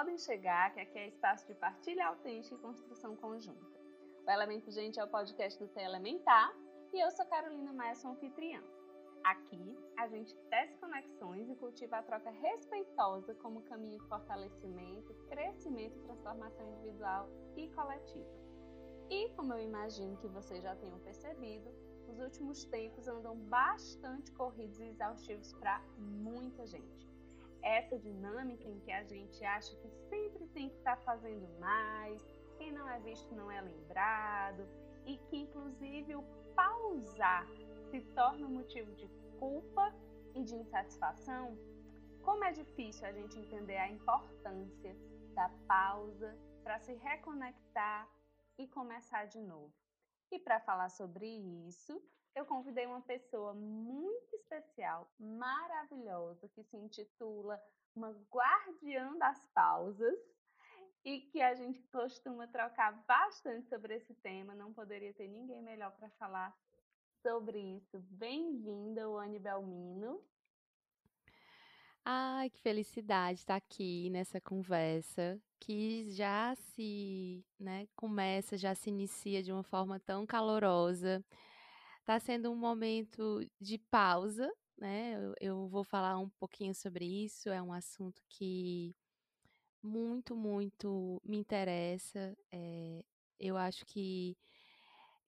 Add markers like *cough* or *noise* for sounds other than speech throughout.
Podem chegar, que aqui é espaço de partilha autêntica e construção conjunta. O Elemento Gente é o podcast do T Elementar e eu sou Carolina Maia, sua anfitriã. Aqui, a gente tece conexões e cultiva a troca respeitosa como caminho de fortalecimento, crescimento e transformação individual e coletiva. E, como eu imagino que vocês já tenham percebido, os últimos tempos andam bastante corridos e exaustivos para muita gente. Essa dinâmica em que a gente acha que sempre tem que estar tá fazendo mais, quem não é visto não é lembrado, e que inclusive o pausar se torna um motivo de culpa e de insatisfação, como é difícil a gente entender a importância da pausa para se reconectar e começar de novo. E para falar sobre isso, eu convidei uma pessoa muito especial, maravilhosa, que se intitula uma guardiã das pausas e que a gente costuma trocar bastante sobre esse tema. Não poderia ter ninguém melhor para falar sobre isso. Bem-vinda, Wani Belmino. Ai, que felicidade estar aqui nessa conversa que já se, né, começa, já se inicia de uma forma tão calorosa. Está sendo um momento de pausa, né? Eu, eu vou falar um pouquinho sobre isso. É um assunto que muito, muito me interessa. É, eu acho que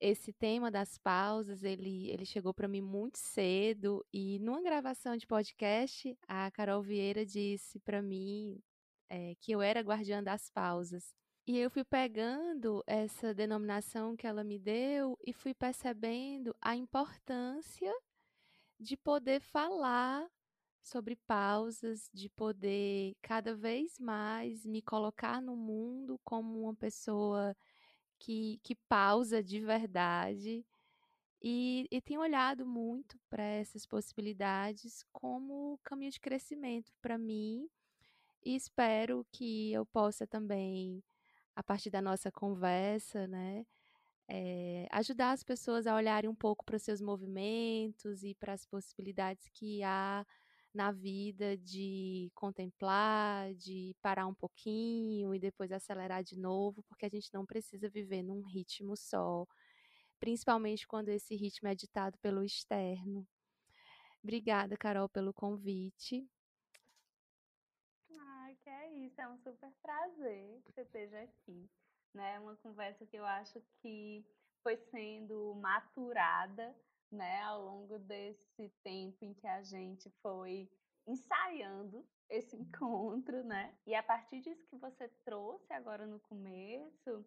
esse tema das pausas, ele, ele chegou para mim muito cedo e numa gravação de podcast, a Carol Vieira disse para mim é, que eu era guardiã das pausas. E eu fui pegando essa denominação que ela me deu e fui percebendo a importância de poder falar sobre pausas, de poder cada vez mais me colocar no mundo como uma pessoa que, que pausa de verdade. E, e tenho olhado muito para essas possibilidades como caminho de crescimento para mim. E espero que eu possa também, a partir da nossa conversa, né, é, ajudar as pessoas a olharem um pouco para os seus movimentos e para as possibilidades que há na vida de contemplar, de parar um pouquinho e depois acelerar de novo, porque a gente não precisa viver num ritmo só, principalmente quando esse ritmo é ditado pelo externo. Obrigada, Carol, pelo convite. É isso, é um super prazer que você esteja aqui. Né? Uma conversa que eu acho que foi sendo maturada né, ao longo desse tempo em que a gente foi ensaiando esse encontro, né? E a partir disso que você trouxe agora no começo,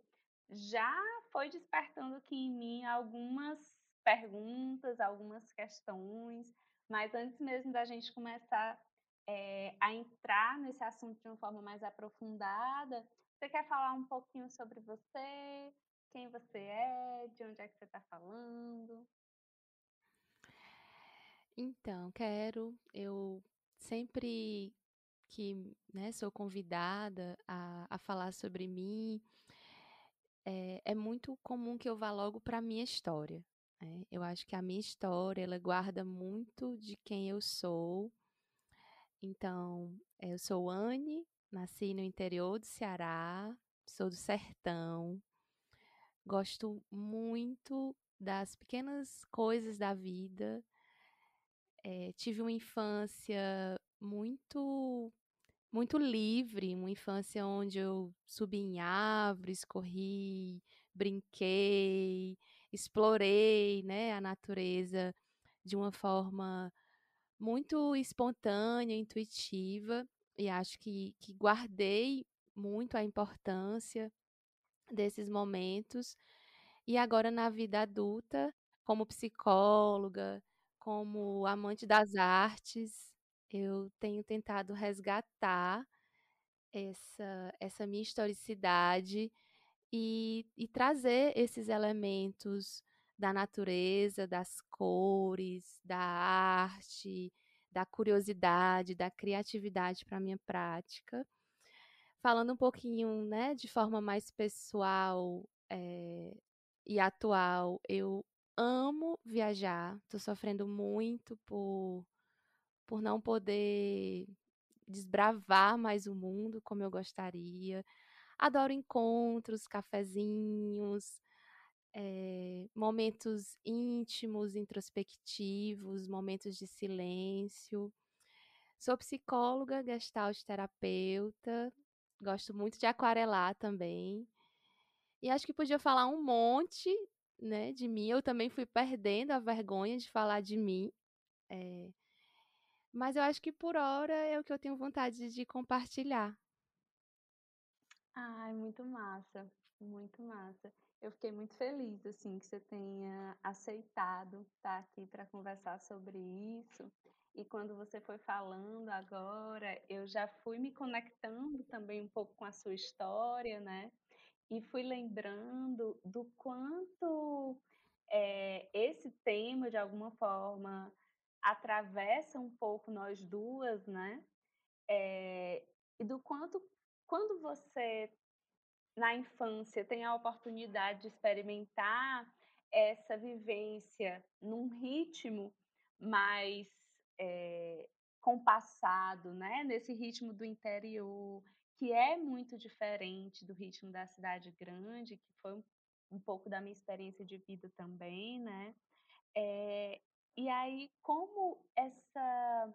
já foi despertando aqui em mim algumas perguntas, algumas questões, mas antes mesmo da gente começar é, a entrar nesse assunto de uma forma mais aprofundada, você quer falar um pouquinho sobre você, quem você é, de onde é que você está falando? Então, quero. Eu sempre que né, sou convidada a, a falar sobre mim, é, é muito comum que eu vá logo para a minha história. Né? Eu acho que a minha história ela guarda muito de quem eu sou. Então, eu sou Anne, nasci no interior do Ceará, sou do sertão, gosto muito das pequenas coisas da vida. É, tive uma infância muito muito livre, uma infância onde eu subi em árvores, corri, brinquei, explorei, né, a natureza de uma forma muito espontânea, intuitiva, e acho que, que guardei muito a importância desses momentos. E agora na vida adulta, como psicóloga, como amante das artes, eu tenho tentado resgatar essa, essa minha historicidade e, e trazer esses elementos da natureza, das cores, da arte, da curiosidade, da criatividade para a minha prática. Falando um pouquinho, né, de forma mais pessoal é, e atual, eu amo viajar, tô sofrendo muito por, por não poder desbravar mais o mundo como eu gostaria. Adoro encontros, cafezinhos, é, momentos íntimos, introspectivos, momentos de silêncio. Sou psicóloga, gestalt terapeuta, gosto muito de aquarelar também. E acho que podia falar um monte, né, de mim. Eu também fui perdendo a vergonha de falar de mim. É... Mas eu acho que por hora é o que eu tenho vontade de compartilhar. Ai, muito massa, muito massa. Eu fiquei muito feliz assim que você tenha aceitado estar aqui para conversar sobre isso. E quando você foi falando agora, eu já fui me conectando também um pouco com a sua história, né? E fui lembrando do quanto é, esse tema, de alguma forma, atravessa um pouco nós duas, né? É, e do quanto, quando você, na infância, tem a oportunidade de experimentar essa vivência num ritmo mais é, compassado, né? Nesse ritmo do interior, que é muito diferente do ritmo da cidade grande, que foi um, pouco da minha experiência de vida também, né? É, e aí, como essa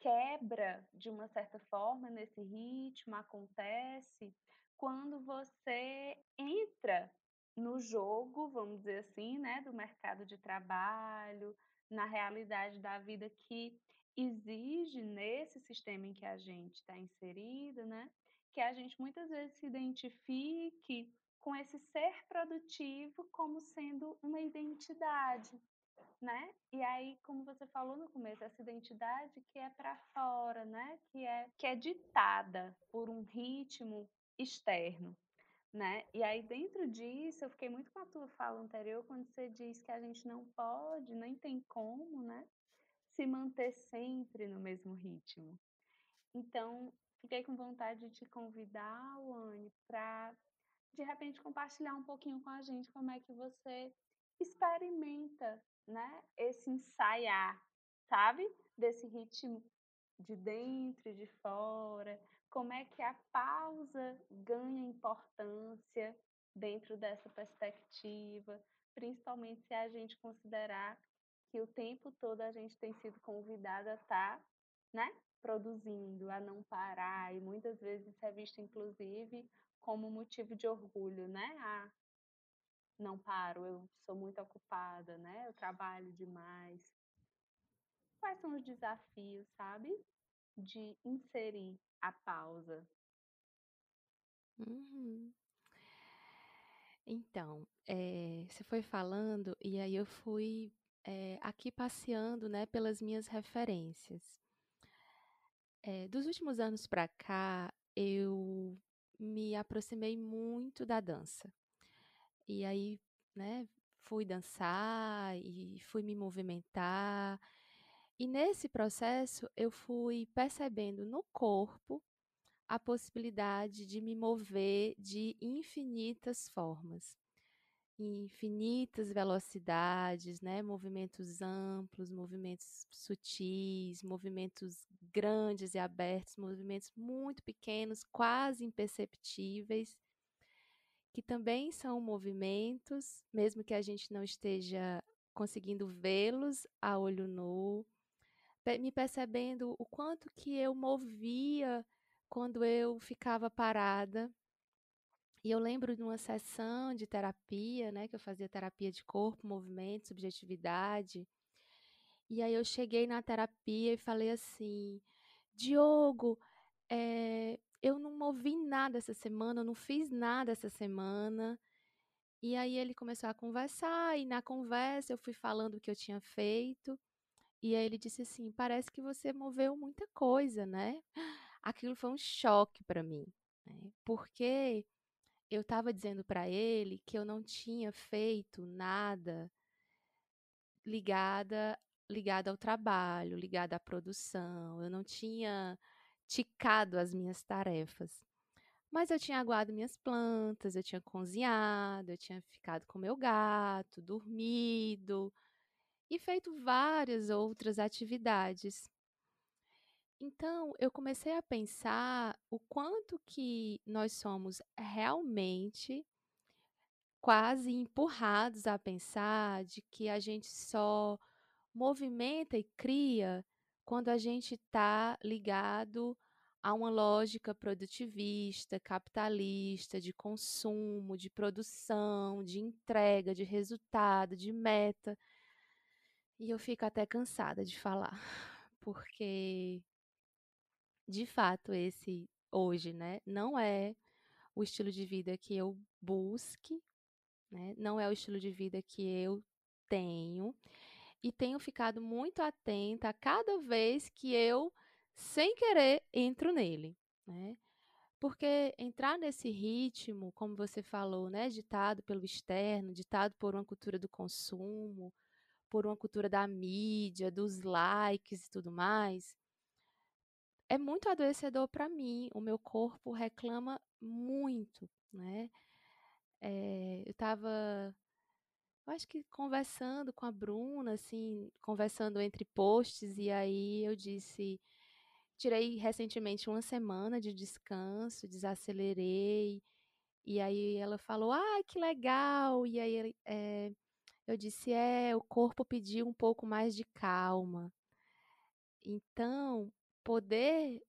quebra, de uma certa forma, nesse ritmo acontece quando você entra no jogo, vamos dizer assim, né, do mercado de trabalho, na realidade da vida que exige nesse sistema em que a gente está inserido, né, que a gente muitas vezes se identifique com esse ser produtivo como sendo uma identidade, né? E aí, como você falou no começo, essa identidade que é para fora, né? Que é que é ditada por um ritmo externo, né? E aí dentro disso, eu fiquei muito com a tua fala anterior quando você diz que a gente não pode, nem tem como, né? Se manter sempre no mesmo ritmo. Então, fiquei com vontade de te convidar, Luane, para de repente compartilhar um pouquinho com a gente como é que você experimenta né, esse ensaiar, sabe? Desse ritmo de dentro e de fora, como é que a pausa ganha importância dentro dessa perspectiva, principalmente se a gente considerar que o tempo todo a gente tem sido convidada a estar, tá, né, produzindo, a não parar, e muitas vezes isso é visto inclusive como motivo de orgulho, né? Ah, não paro, eu sou muito ocupada, né? Eu trabalho demais. Quais são os desafios, sabe? De inserir a pausa. Uhum. Então, é, você foi falando e aí eu fui é, aqui passeando, né, pelas minhas referências. É, dos últimos anos para cá, eu me aproximei muito da dança. E aí, né, fui dançar e fui me movimentar. E nesse processo eu fui percebendo no corpo a possibilidade de me mover de infinitas formas, infinitas velocidades, né? movimentos amplos, movimentos sutis, movimentos grandes e abertos, movimentos muito pequenos, quase imperceptíveis que também são movimentos, mesmo que a gente não esteja conseguindo vê-los a olho nu, me percebendo o quanto que eu movia quando eu ficava parada. E eu lembro de uma sessão de terapia, né, que eu fazia terapia de corpo, movimento, subjetividade. E aí eu cheguei na terapia e falei assim: Diogo, é, eu não movi nada essa semana, eu não fiz nada essa semana. E aí ele começou a conversar, e na conversa eu fui falando o que eu tinha feito. E aí ele disse assim: parece que você moveu muita coisa, né? Aquilo foi um choque para mim, né? porque eu estava dizendo para ele que eu não tinha feito nada ligada ligada ao trabalho, ligada à produção. Eu não tinha ticado as minhas tarefas. Mas eu tinha aguado minhas plantas, eu tinha cozinhado, eu tinha ficado com meu gato, dormido e feito várias outras atividades. Então, eu comecei a pensar o quanto que nós somos realmente quase empurrados a pensar de que a gente só movimenta e cria quando a gente está ligado a uma lógica produtivista, capitalista, de consumo, de produção, de entrega, de resultado, de meta. E eu fico até cansada de falar, *laughs* porque de fato esse hoje, né, não é o estilo de vida que eu busque, né? Não é o estilo de vida que eu tenho e tenho ficado muito atenta a cada vez que eu, sem querer, entro nele, né? Porque entrar nesse ritmo, como você falou, né, ditado pelo externo, ditado por uma cultura do consumo, por uma cultura da mídia, dos likes e tudo mais, é muito adoecedor para mim. O meu corpo reclama muito, né? É, eu estava acho que conversando com a Bruna, assim, conversando entre posts, e aí eu disse, tirei recentemente uma semana de descanso, desacelerei, e aí ela falou, ah, que legal, e aí é, eu disse, é, o corpo pediu um pouco mais de calma. Então, poder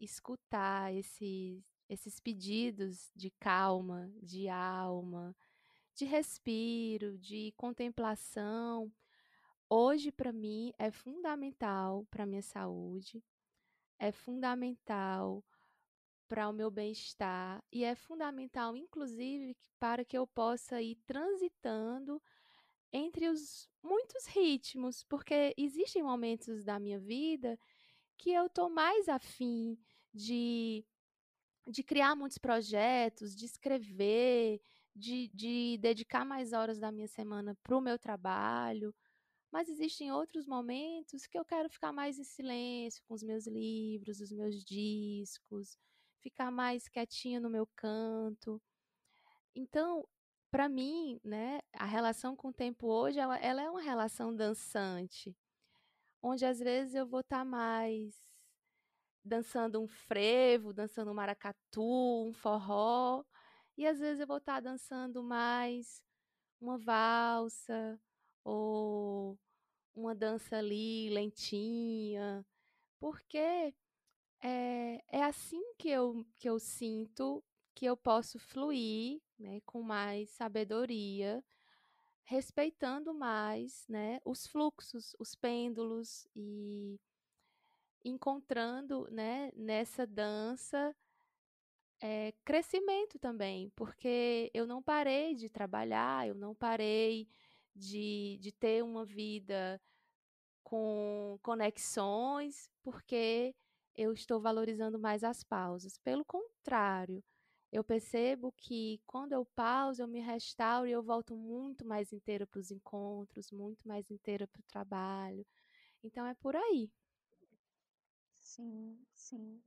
escutar esses, esses pedidos de calma, de alma, de respiro, de contemplação, hoje para mim é fundamental para minha saúde, é fundamental para o meu bem-estar e é fundamental, inclusive, para que eu possa ir transitando entre os muitos ritmos, porque existem momentos da minha vida que eu tô mais afim de, de criar muitos projetos, de escrever, de, de dedicar mais horas da minha semana para o meu trabalho, mas existem outros momentos que eu quero ficar mais em silêncio com os meus livros, os meus discos, ficar mais quietinha no meu canto. Então, para mim, né, a relação com o tempo hoje, ela, ela, é uma relação dançante, onde às vezes eu vou estar tá mais dançando um frevo, dançando um maracatu, um forró, e às vezes eu vou estar dançando mais uma valsa ou uma dança ali lentinha, porque é, é assim que eu, que eu sinto que eu posso fluir né, com mais sabedoria, respeitando mais né, os fluxos, os pêndulos e encontrando né, nessa dança é, crescimento também, porque eu não parei de trabalhar, eu não parei de, de ter uma vida com conexões, porque eu estou valorizando mais as pausas. Pelo contrário, eu percebo que quando eu pauso, eu me restauro e eu volto muito mais inteira para os encontros, muito mais inteira para o trabalho. Então é por aí. Sim, sim.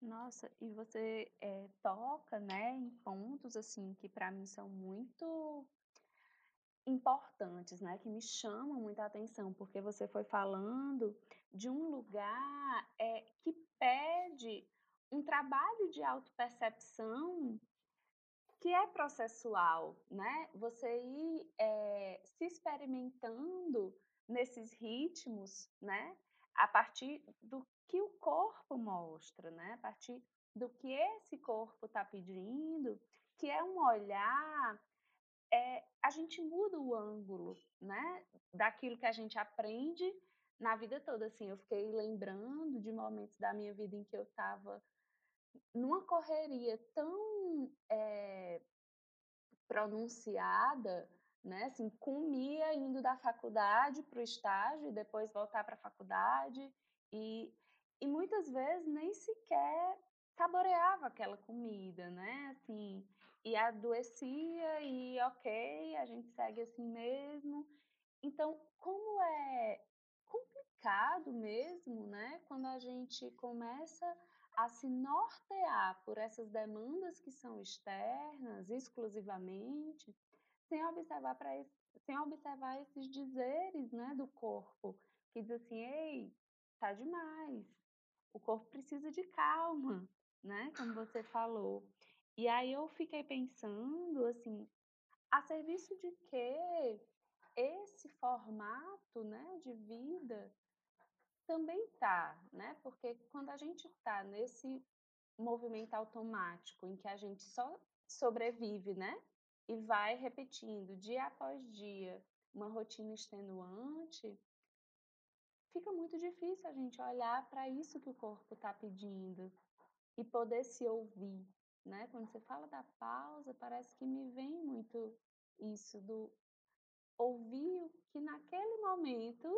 Nossa, e você é, toca, né, em pontos assim que para mim são muito importantes, né, que me chamam muita atenção, porque você foi falando de um lugar é, que pede um trabalho de autopercepção que é processual, né? Você ir é, se experimentando nesses ritmos, né? A partir do que o corpo mostra, né? A partir do que esse corpo está pedindo, que é um olhar, é, a gente muda o ângulo, né? Daquilo que a gente aprende na vida toda. Assim, eu fiquei lembrando de momentos da minha vida em que eu estava numa correria tão é, pronunciada, né? Assim, comia indo da faculdade para o estágio e depois voltar para a faculdade e e muitas vezes nem sequer saboreava aquela comida, né? Assim, e adoecia e ok, a gente segue assim mesmo. Então, como é complicado mesmo, né? Quando a gente começa a se nortear por essas demandas que são externas, exclusivamente, sem observar para sem observar esses dizeres, né, do corpo, que diz assim, ei, tá demais, o corpo precisa de calma, né? Como você falou. E aí eu fiquei pensando assim, a serviço de que esse formato, né, de vida também tá, né? Porque quando a gente tá nesse movimento automático em que a gente só sobrevive, né? E vai repetindo dia após dia uma rotina extenuante, fica muito difícil a gente olhar para isso que o corpo está pedindo e poder se ouvir, né? Quando você fala da pausa, parece que me vem muito isso do ouvir o que naquele momento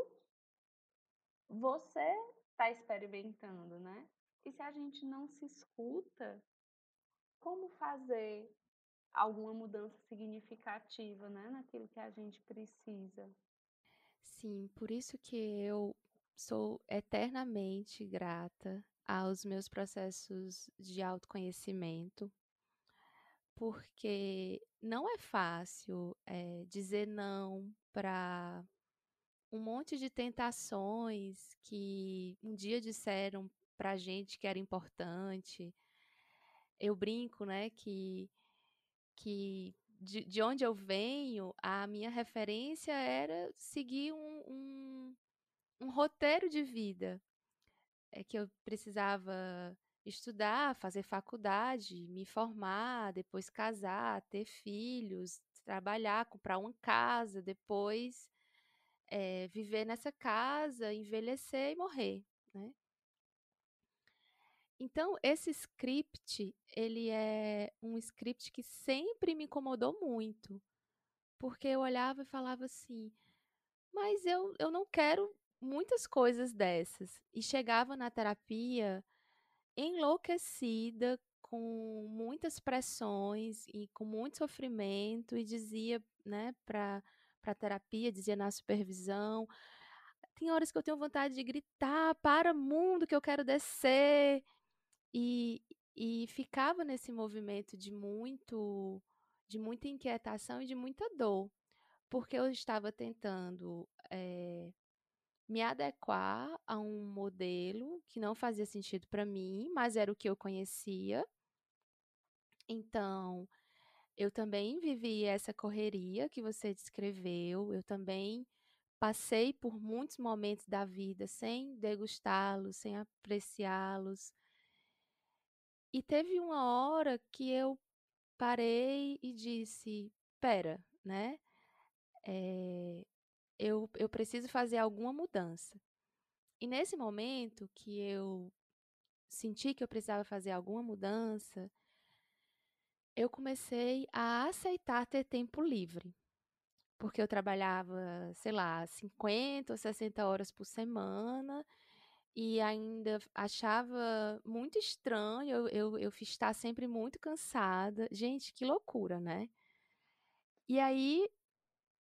você está experimentando, né? E se a gente não se escuta, como fazer alguma mudança significativa, né, naquilo que a gente precisa? Sim, por isso que eu sou eternamente grata aos meus processos de autoconhecimento, porque não é fácil é, dizer não para um monte de tentações que um dia disseram para a gente que era importante. Eu brinco, né, que, que de, de onde eu venho, a minha referência era seguir um, um, um roteiro de vida. É que eu precisava estudar, fazer faculdade, me formar, depois casar, ter filhos, trabalhar, comprar uma casa, depois é, viver nessa casa, envelhecer e morrer, né? Então, esse script, ele é um script que sempre me incomodou muito, porque eu olhava e falava assim, mas eu, eu não quero muitas coisas dessas. E chegava na terapia enlouquecida, com muitas pressões e com muito sofrimento, e dizia, né, para para terapia, dizia na supervisão, tem horas que eu tenho vontade de gritar, para mundo que eu quero descer. E, e ficava nesse movimento de muito de muita inquietação e de muita dor, porque eu estava tentando é, me adequar a um modelo que não fazia sentido para mim, mas era o que eu conhecia. Então, eu também vivi essa correria que você descreveu, eu também passei por muitos momentos da vida sem degustá-los, sem apreciá-los, e teve uma hora que eu parei e disse: "Pera, né? Eh, eu eu preciso fazer alguma mudança". E nesse momento que eu senti que eu precisava fazer alguma mudança eu comecei a aceitar ter tempo livre. Porque eu trabalhava, sei lá, 50 ou 60 horas por semana e ainda achava muito estranho eu, eu, eu estar sempre muito cansada. Gente, que loucura, né? E aí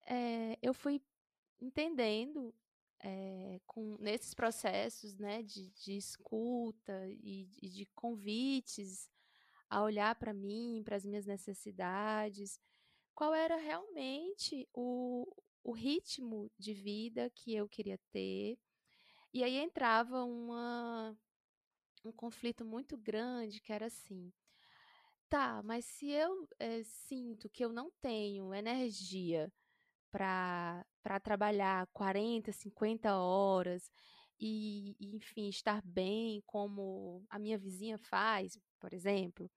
é, eu fui entendendo é, com, nesses processos né, de, de escuta e, e de convites a olhar para mim, para as minhas necessidades, qual era realmente o, o ritmo de vida que eu queria ter e aí entrava uma, um conflito muito grande que era assim: tá, mas se eu é, sinto que eu não tenho energia para trabalhar 40, 50 horas e, e, enfim, estar bem como a minha vizinha faz, por exemplo.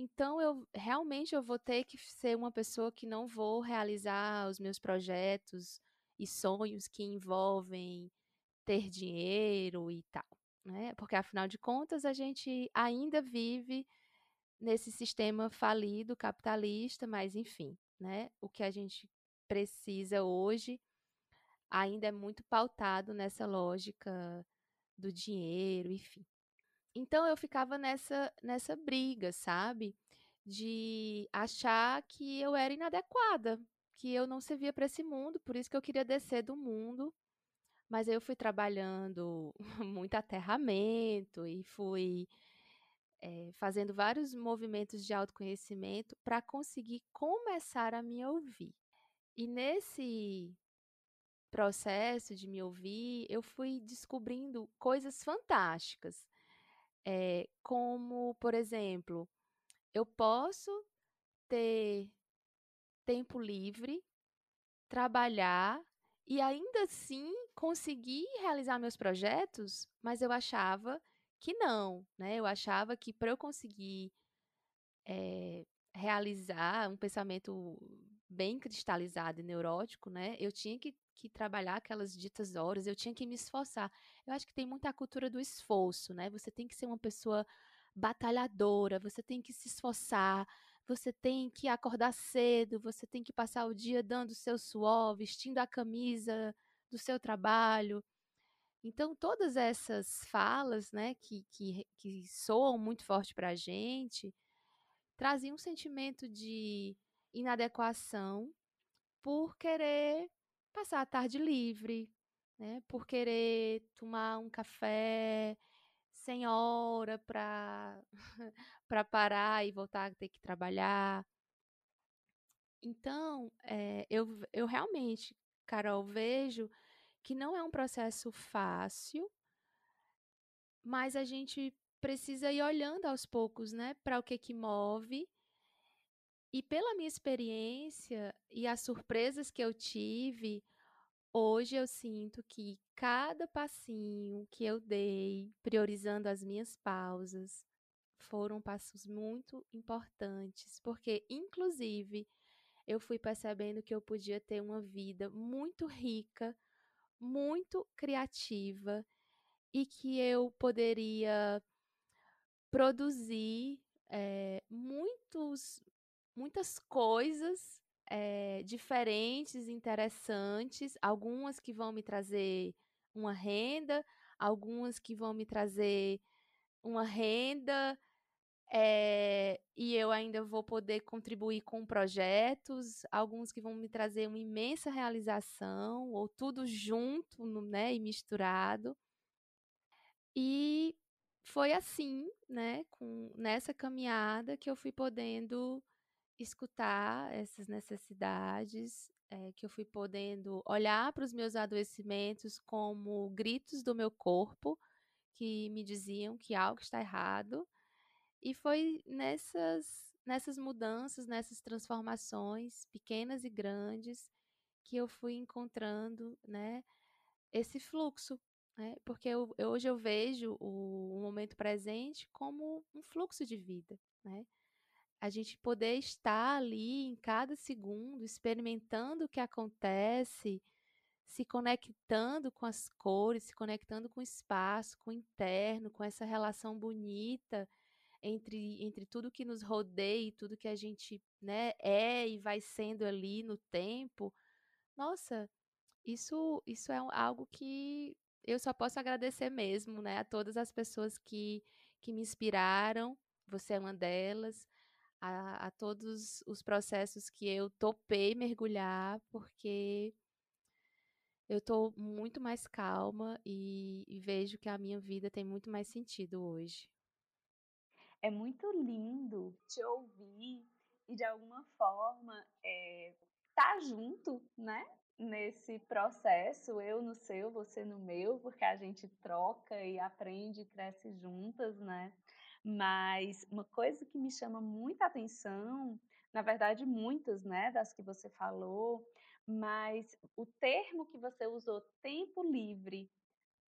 Então eu realmente eu vou ter que ser uma pessoa que não vou realizar os meus projetos e sonhos que envolvem ter dinheiro e tal, né? Porque afinal de contas a gente ainda vive nesse sistema falido capitalista, mas enfim, né? O que a gente precisa hoje ainda é muito pautado nessa lógica do dinheiro, enfim. Então eu ficava nessa nessa briga, sabe? De achar que eu era inadequada, que eu não servia para esse mundo, por isso que eu queria descer do mundo mas eu fui trabalhando *laughs* muito aterramento e fui é, fazendo vários movimentos de autoconhecimento para conseguir começar a me ouvir. E nesse processo de me ouvir, eu fui descobrindo coisas fantásticas. É, como, por exemplo, eu posso ter tempo livre, trabalhar e ainda assim conseguir realizar meus projetos, mas eu achava que não, né? Eu achava que para eu conseguir é, realizar um pensamento bem cristalizado e neurótico, né? Eu tinha que, que trabalhar aquelas ditas horas, eu tinha que me esforçar. Eu acho que tem muita cultura do esforço, né? Você tem que ser uma pessoa batalhadora, você tem que se esforçar, você tem que acordar cedo, você tem que passar o dia dando o seu suor, vestindo a camisa do seu trabalho. Então, todas essas falas, né, que, que, que soam muito forte para a gente, traziam um sentimento de inadequação por querer passar a tarde livre, né, por querer tomar um café sem hora para *laughs* para parar e voltar a ter que trabalhar. Então, é, eu, eu realmente, Carol, vejo que não é um processo fácil, mas a gente precisa ir olhando aos poucos, né, para o que que move. E pela minha experiência e as surpresas que eu tive, hoje eu sinto que cada passinho que eu dei, priorizando as minhas pausas, foram passos muito importantes, porque inclusive eu fui percebendo que eu podia ter uma vida muito rica muito criativa e que eu poderia produzir é, muitos, muitas coisas é, diferentes, interessantes, algumas que vão me trazer uma renda, algumas que vão me trazer uma renda é, e eu ainda vou poder contribuir com projetos, alguns que vão me trazer uma imensa realização, ou tudo junto né, e misturado. E foi assim, né, com, nessa caminhada, que eu fui podendo escutar essas necessidades, é, que eu fui podendo olhar para os meus adoecimentos como gritos do meu corpo, que me diziam que algo está errado e foi nessas, nessas mudanças, nessas transformações, pequenas e grandes, que eu fui encontrando, né, esse fluxo, né? Porque eu, hoje eu vejo o, o momento presente como um fluxo de vida, né? A gente poder estar ali em cada segundo, experimentando o que acontece, se conectando com as cores, se conectando com o espaço, com o interno, com essa relação bonita entre, entre tudo que nos rodeia e tudo que a gente né, é e vai sendo ali no tempo, nossa, isso, isso é algo que eu só posso agradecer mesmo, né, a todas as pessoas que, que me inspiraram, você é uma delas, a, a todos os processos que eu topei mergulhar, porque eu estou muito mais calma e, e, vejo que a minha vida tem muito mais sentido hoje. É muito lindo te ouvir e de alguma forma é, tá junto, né? Nesse processo, eu no seu, você no meu, porque a gente troca e aprende e cresce juntas, né? Mas uma coisa que me chama muita atenção, na verdade, muitas, né, das que você falou, mas o termo que você usou, tempo livre,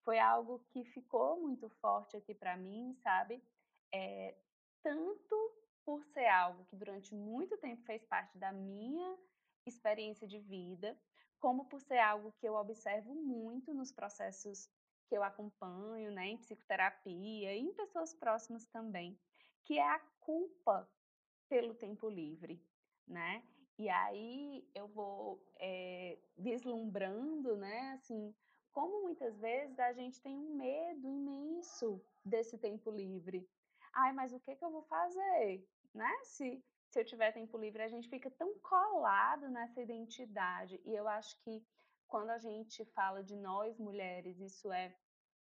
foi algo que ficou muito forte aqui para mim, sabe? é, tanto por ser algo que durante muito tempo fez parte da minha experiência de vida, como por ser algo que eu observo muito nos processos que eu acompanho, né, em psicoterapia e em pessoas próximas também, que é a culpa pelo tempo livre, né? E aí eu vou é, vislumbrando, né, assim, como muitas vezes a gente tem um medo imenso desse tempo livre, ai, mas o que, que eu vou fazer? Né? Se, se eu tiver tempo livre, a gente fica tão colado nessa identidade. E eu acho que quando a gente fala de nós mulheres, isso é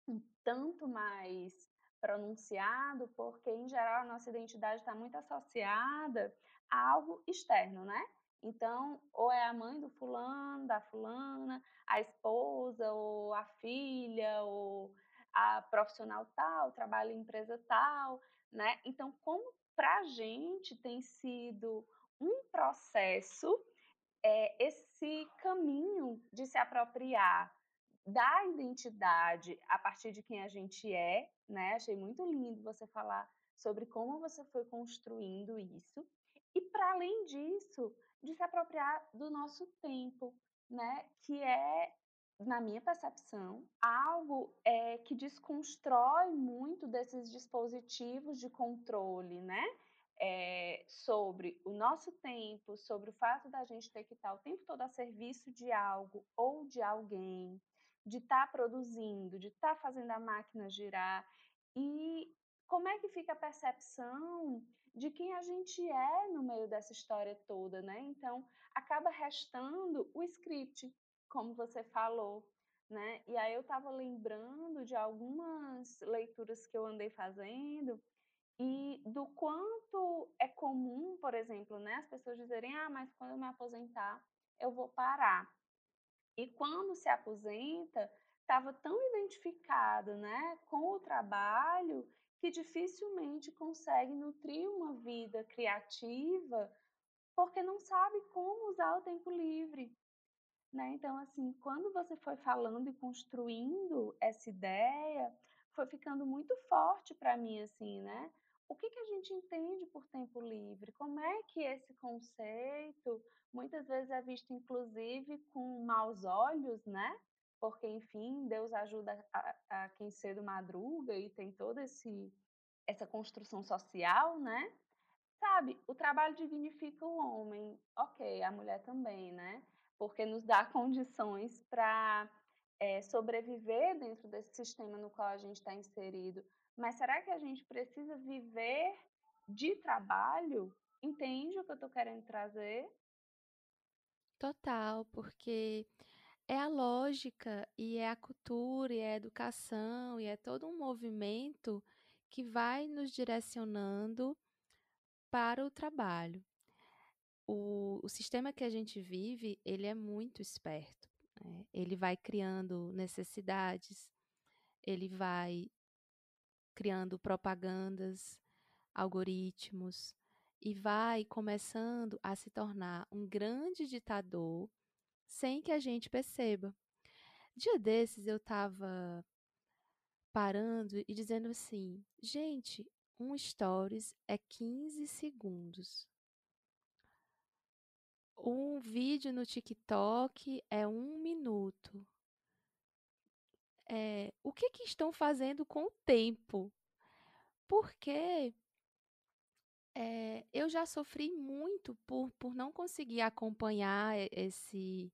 um tanto mais pronunciado, porque em geral a nossa identidade está muito associada a algo externo, né? Então, ou é a mãe do fulano, da fulana, a esposa, ou a filha, ou a profissional tal, trabalha em empresa tal, né? Então, como para a gente tem sido um processo é, esse caminho de se apropriar da identidade a partir de quem a gente é, né? Achei muito lindo você falar sobre como você foi construindo isso. E para além disso, de se apropriar do nosso tempo, né? Que é, na minha percepção, algo é, que desconstrói muito desses dispositivos de controle, né? É, sobre o nosso tempo, sobre o fato da gente ter que estar o tempo todo a serviço de algo ou de alguém, de estar produzindo, de estar fazendo a máquina girar. E como é que fica a percepção de quem a gente é no meio dessa história toda, né? Então, acaba restando o script, como você falou, né? E aí eu estava lembrando de algumas leituras que eu andei fazendo e do quanto é comum, por exemplo, né, as pessoas dizerem: "Ah, mas quando eu me aposentar, eu vou parar". E quando se aposenta, estava tão identificado, né, com o trabalho que dificilmente consegue nutrir uma vida criativa porque não sabe como usar o tempo livre. Né? Então, assim, quando você foi falando e construindo essa ideia, foi ficando muito forte para mim, assim, né? O que, que a gente entende por tempo livre? Como é que esse conceito muitas vezes é visto, inclusive, com maus olhos, né? porque, enfim, Deus ajuda a, a quem cedo madruga e tem toda essa construção social, né? Sabe, o trabalho dignifica o homem, ok, a mulher também, né? Porque nos dá *laughs* condições para é, sobreviver dentro desse sistema no qual a gente está inserido. Mas será que a gente precisa viver de trabalho? Entende o que eu estou querendo trazer? Total, porque é a lógica e é a cultura e é a educação e é todo um movimento que vai nos direcionando para o trabalho. O, o sistema que a gente vive, ele é muito esperto. Né? Ele vai criando necessidades, ele vai criando propagandas, algoritmos, e vai começando a se tornar um grande ditador sem que a gente perceba. Dia desses eu estava parando e dizendo assim: gente, um stories é 15 segundos. Um vídeo no TikTok é um minuto. É, o que, que estão fazendo com o tempo? Porque é, eu já sofri muito por, por não conseguir acompanhar esse,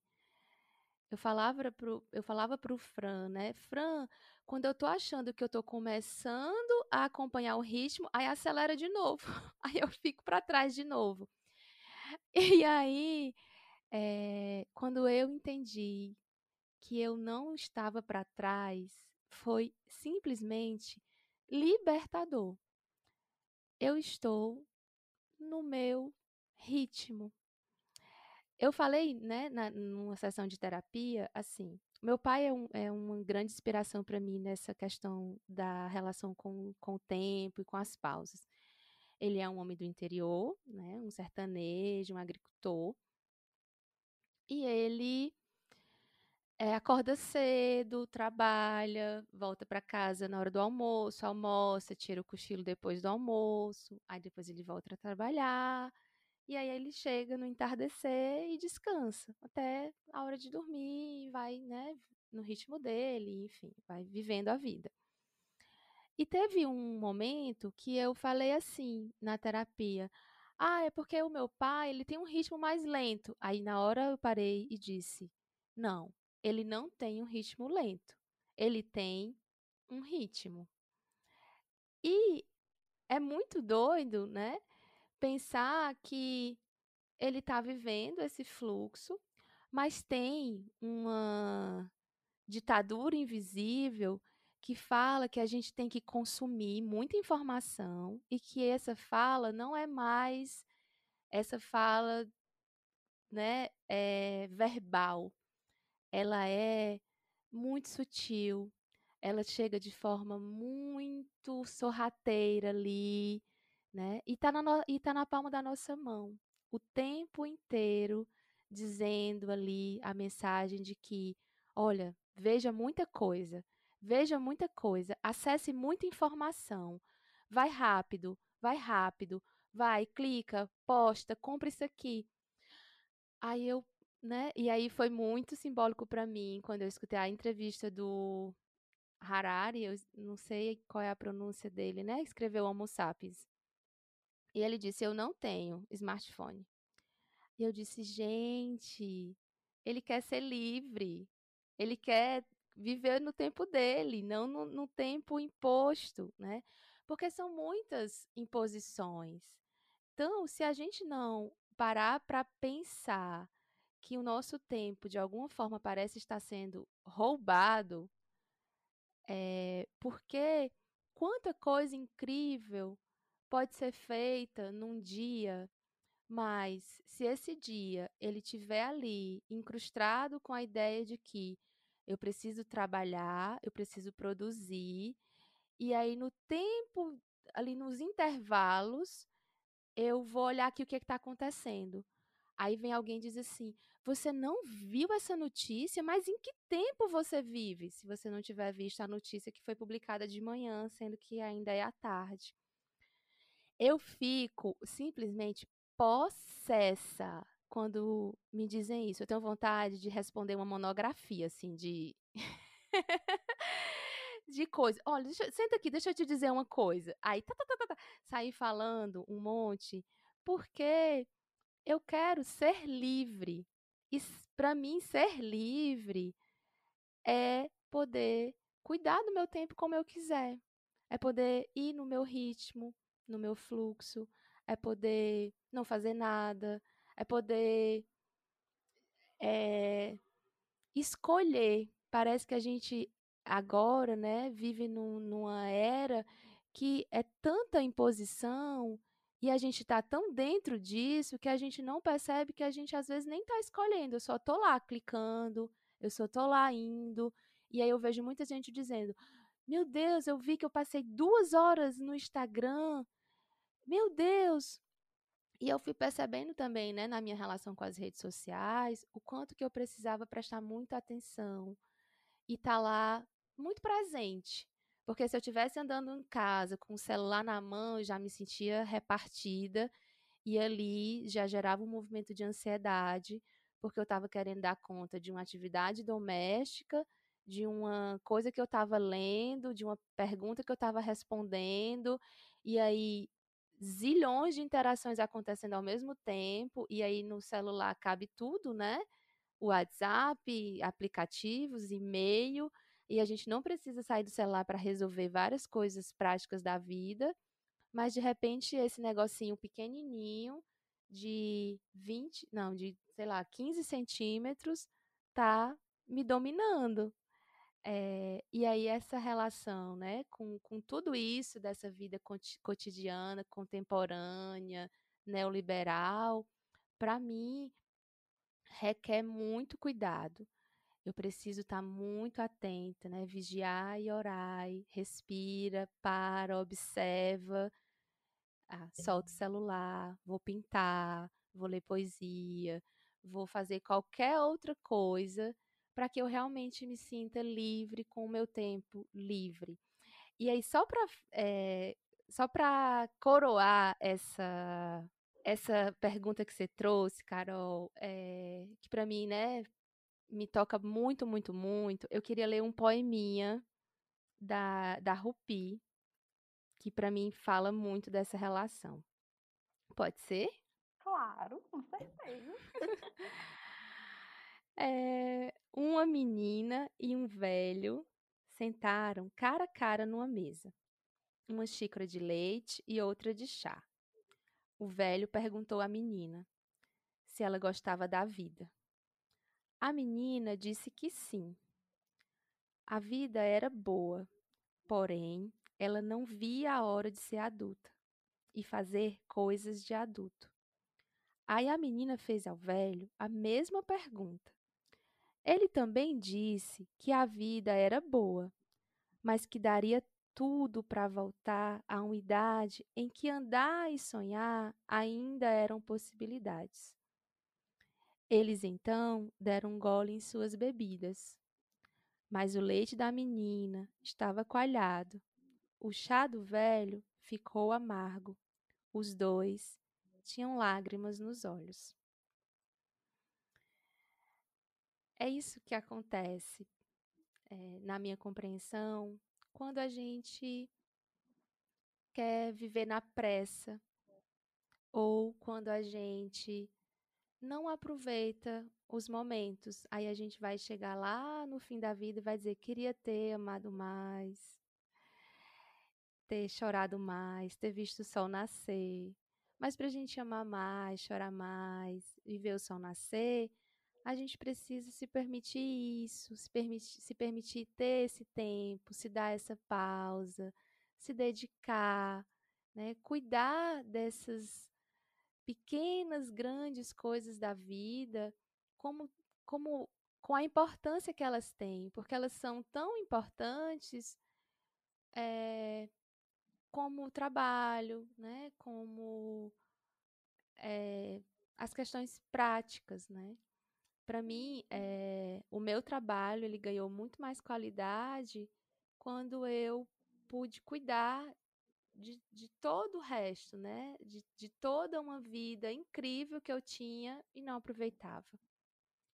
eu falava pro, eu falava Fran, né? Fran, quando eu tô achando que eu tô começando a acompanhar o ritmo, aí acelera de novo. *laughs* Aí eu fico para trás de novo. E aí, é, quando eu entendi que eu não estava para trás, foi simplesmente libertador. Eu estou no meu ritmo. Eu falei, né, na, numa sessão de terapia, assim, meu pai é, um, é uma grande inspiração para mim nessa questão da relação com, com o tempo e com as pausas. Ele é um homem do interior, né, um sertanejo, um agricultor, e ele é, acorda cedo, trabalha, volta para casa na hora do almoço, almoça, tira o cochilo depois do almoço, aí depois ele volta a trabalhar, e aí ele chega no entardecer e descansa até a hora de dormir e vai, né, no ritmo dele, enfim, vai vivendo a vida. E teve um momento que eu falei assim na terapia: "Ah, é porque o meu pai, ele tem um ritmo mais lento". Aí na hora eu parei e disse: "Não, ele não tem um ritmo lento. Ele tem um ritmo". E é muito doido, né? pensar que ele está vivendo esse fluxo, mas tem uma ditadura invisível que fala que a gente tem que consumir muita informação e que essa fala não é mais essa fala né, é, verbal. Ela é muito sutil, ela chega de forma muito sorrateira ali, né? E tá na, no, e tá na palma da nossa mão, o tempo inteiro dizendo ali a mensagem de que, olha, veja muita coisa, veja muita coisa, acesse muita informação, vai rápido, vai rápido, vai, clica, posta, compra isso aqui. Aí eu, né? E aí foi muito simbólico para mim quando eu escutei a entrevista do Harari, eu não sei qual é a pronúncia dele, né? Escreveu Homo sapiens. E ele disse: Eu não tenho smartphone. E eu disse: Gente, ele quer ser livre. Ele quer viver no tempo dele, não no, no tempo imposto, né? Porque são muitas imposições. Então, se a gente não parar para pensar que o nosso tempo, de alguma forma, parece estar sendo roubado, é, porque quanta coisa incrível pode ser feita num dia, mas se esse dia ele tiver ali incrustado com a ideia de que eu preciso trabalhar, eu preciso produzir, e aí no tempo, ali nos intervalos, eu vou olhar aqui o que é está acontecendo. Aí vem alguém e diz assim: Você não viu essa notícia? Mas em que tempo você vive? Se você não tiver visto a notícia que foi publicada de manhã, sendo que ainda é à tarde. Eu fico simplesmente possessa quando me dizem isso. Eu tenho vontade de responder uma monografia, assim, de. *laughs* de coisa. Olha, deixa, senta aqui, deixa eu te dizer uma coisa. Aí, tá, tá, tá, tá, tá, sair falando um monte, porque eu quero ser livre. E para mim, ser livre é poder cuidar do meu tempo como eu quiser. É poder ir no meu ritmo, no meu fluxo. É poder não fazer nada. É poder é, escolher. Parece que a gente agora, né, vive num, numa era que é tanta imposição e a gente está tão dentro disso que a gente não percebe que a gente às vezes nem está escolhendo. Eu só tô lá clicando, eu só tô lá indo. E aí eu vejo muita gente dizendo: Meu Deus, eu vi que eu passei duas horas no Instagram. Meu Deus! E eu fui percebendo também, né, na minha relação com as redes sociais, o quanto que eu precisava prestar muita atenção e estar tá lá muito presente. Porque se eu estivesse andando em casa com o celular na mão, eu já me sentia repartida e ali já gerava um movimento de ansiedade, porque eu estava querendo dar conta de uma atividade doméstica, de uma coisa que eu estava lendo, de uma pergunta que eu estava respondendo, e aí zilhões de interações acontecendo ao mesmo tempo, e aí no celular cabe tudo, né? O WhatsApp, aplicativos, e-mail, e a gente não precisa sair do celular para resolver várias coisas práticas da vida, mas de repente esse negocinho pequenininho de 20, não, de, sei lá, 15 centímetros tá me dominando. É, e aí essa relação, né, com, com tudo isso dessa vida cotidiana, contemporânea, neoliberal, para mim requer muito cuidado, eu preciso estar tá muito atenta, né? Vigiar e orar, respira, para, observa, ah, solta o celular, vou pintar, vou ler poesia, vou fazer qualquer outra coisa para que eu realmente me sinta livre com o meu tempo livre. E aí só para é, só para coroar essa essa pergunta que você trouxe, Carol, é, que para mim, né, me toca muito, muito, muito. Eu queria ler um poeminha da, da Rupi, que para mim fala muito dessa relação. Pode ser? Claro, com certeza. *laughs* é, uma menina e um velho sentaram cara a cara numa mesa. Uma xícara de leite e outra de chá. O velho perguntou à menina se ela gostava da vida. A menina disse que sim. A vida era boa, porém, ela não via a hora de ser adulta e fazer coisas de adulto. Aí a menina fez ao velho a mesma pergunta. Ele também disse que a vida era boa, mas que daria tudo para voltar a uma idade em que andar e sonhar ainda eram possibilidades. Eles então deram um gole em suas bebidas. Mas o leite da menina estava coalhado. O chá do velho ficou amargo. Os dois tinham lágrimas nos olhos. É isso que acontece, é, na minha compreensão, quando a gente quer viver na pressa ou quando a gente não aproveita os momentos. Aí a gente vai chegar lá no fim da vida e vai dizer: queria ter amado mais, ter chorado mais, ter visto o sol nascer. Mas para a gente amar mais, chorar mais, viver o sol nascer, a gente precisa se permitir isso, se permitir, se permitir ter esse tempo, se dar essa pausa, se dedicar, né? cuidar dessas pequenas, grandes coisas da vida, como, como com a importância que elas têm, porque elas são tão importantes é, como o trabalho, né? como é, as questões práticas, né? Para mim, é, o meu trabalho ele ganhou muito mais qualidade quando eu pude cuidar de, de todo o resto, né? De, de toda uma vida incrível que eu tinha e não aproveitava.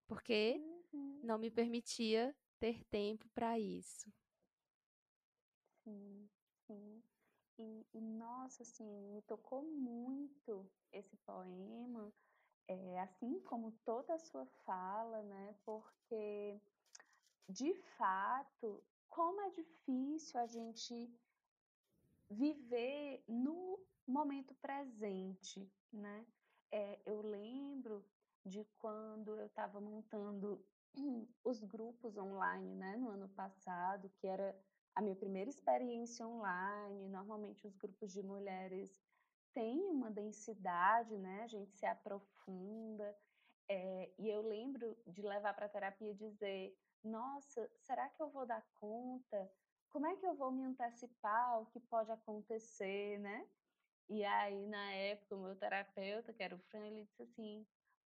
Porque uhum. não me permitia ter tempo para isso. Sim, sim. E, e, nossa, assim, me tocou muito esse poema, é, assim como toda a sua fala, né? Porque, de fato, como é difícil a gente viver no momento presente, né? É, eu lembro de quando eu estava montando *clears throat* os grupos online, né, no ano passado, que era a minha primeira experiência online. Normalmente os grupos de mulheres têm uma densidade, né? A gente se aprofunda. É, e eu lembro de levar para a terapia e dizer: Nossa, será que eu vou dar conta? Como é que eu vou me antecipar ao que pode acontecer, né? E aí, na época, o meu terapeuta, que era o Fran, ele disse assim: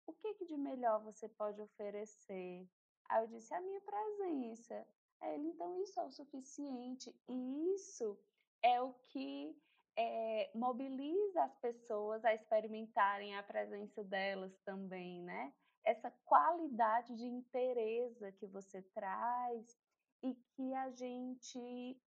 o que, que de melhor você pode oferecer? Aí eu disse: a minha presença. Aí ele, então, isso é o suficiente. E isso é o que é, mobiliza as pessoas a experimentarem a presença delas também, né? Essa qualidade de interesse que você traz e que a gente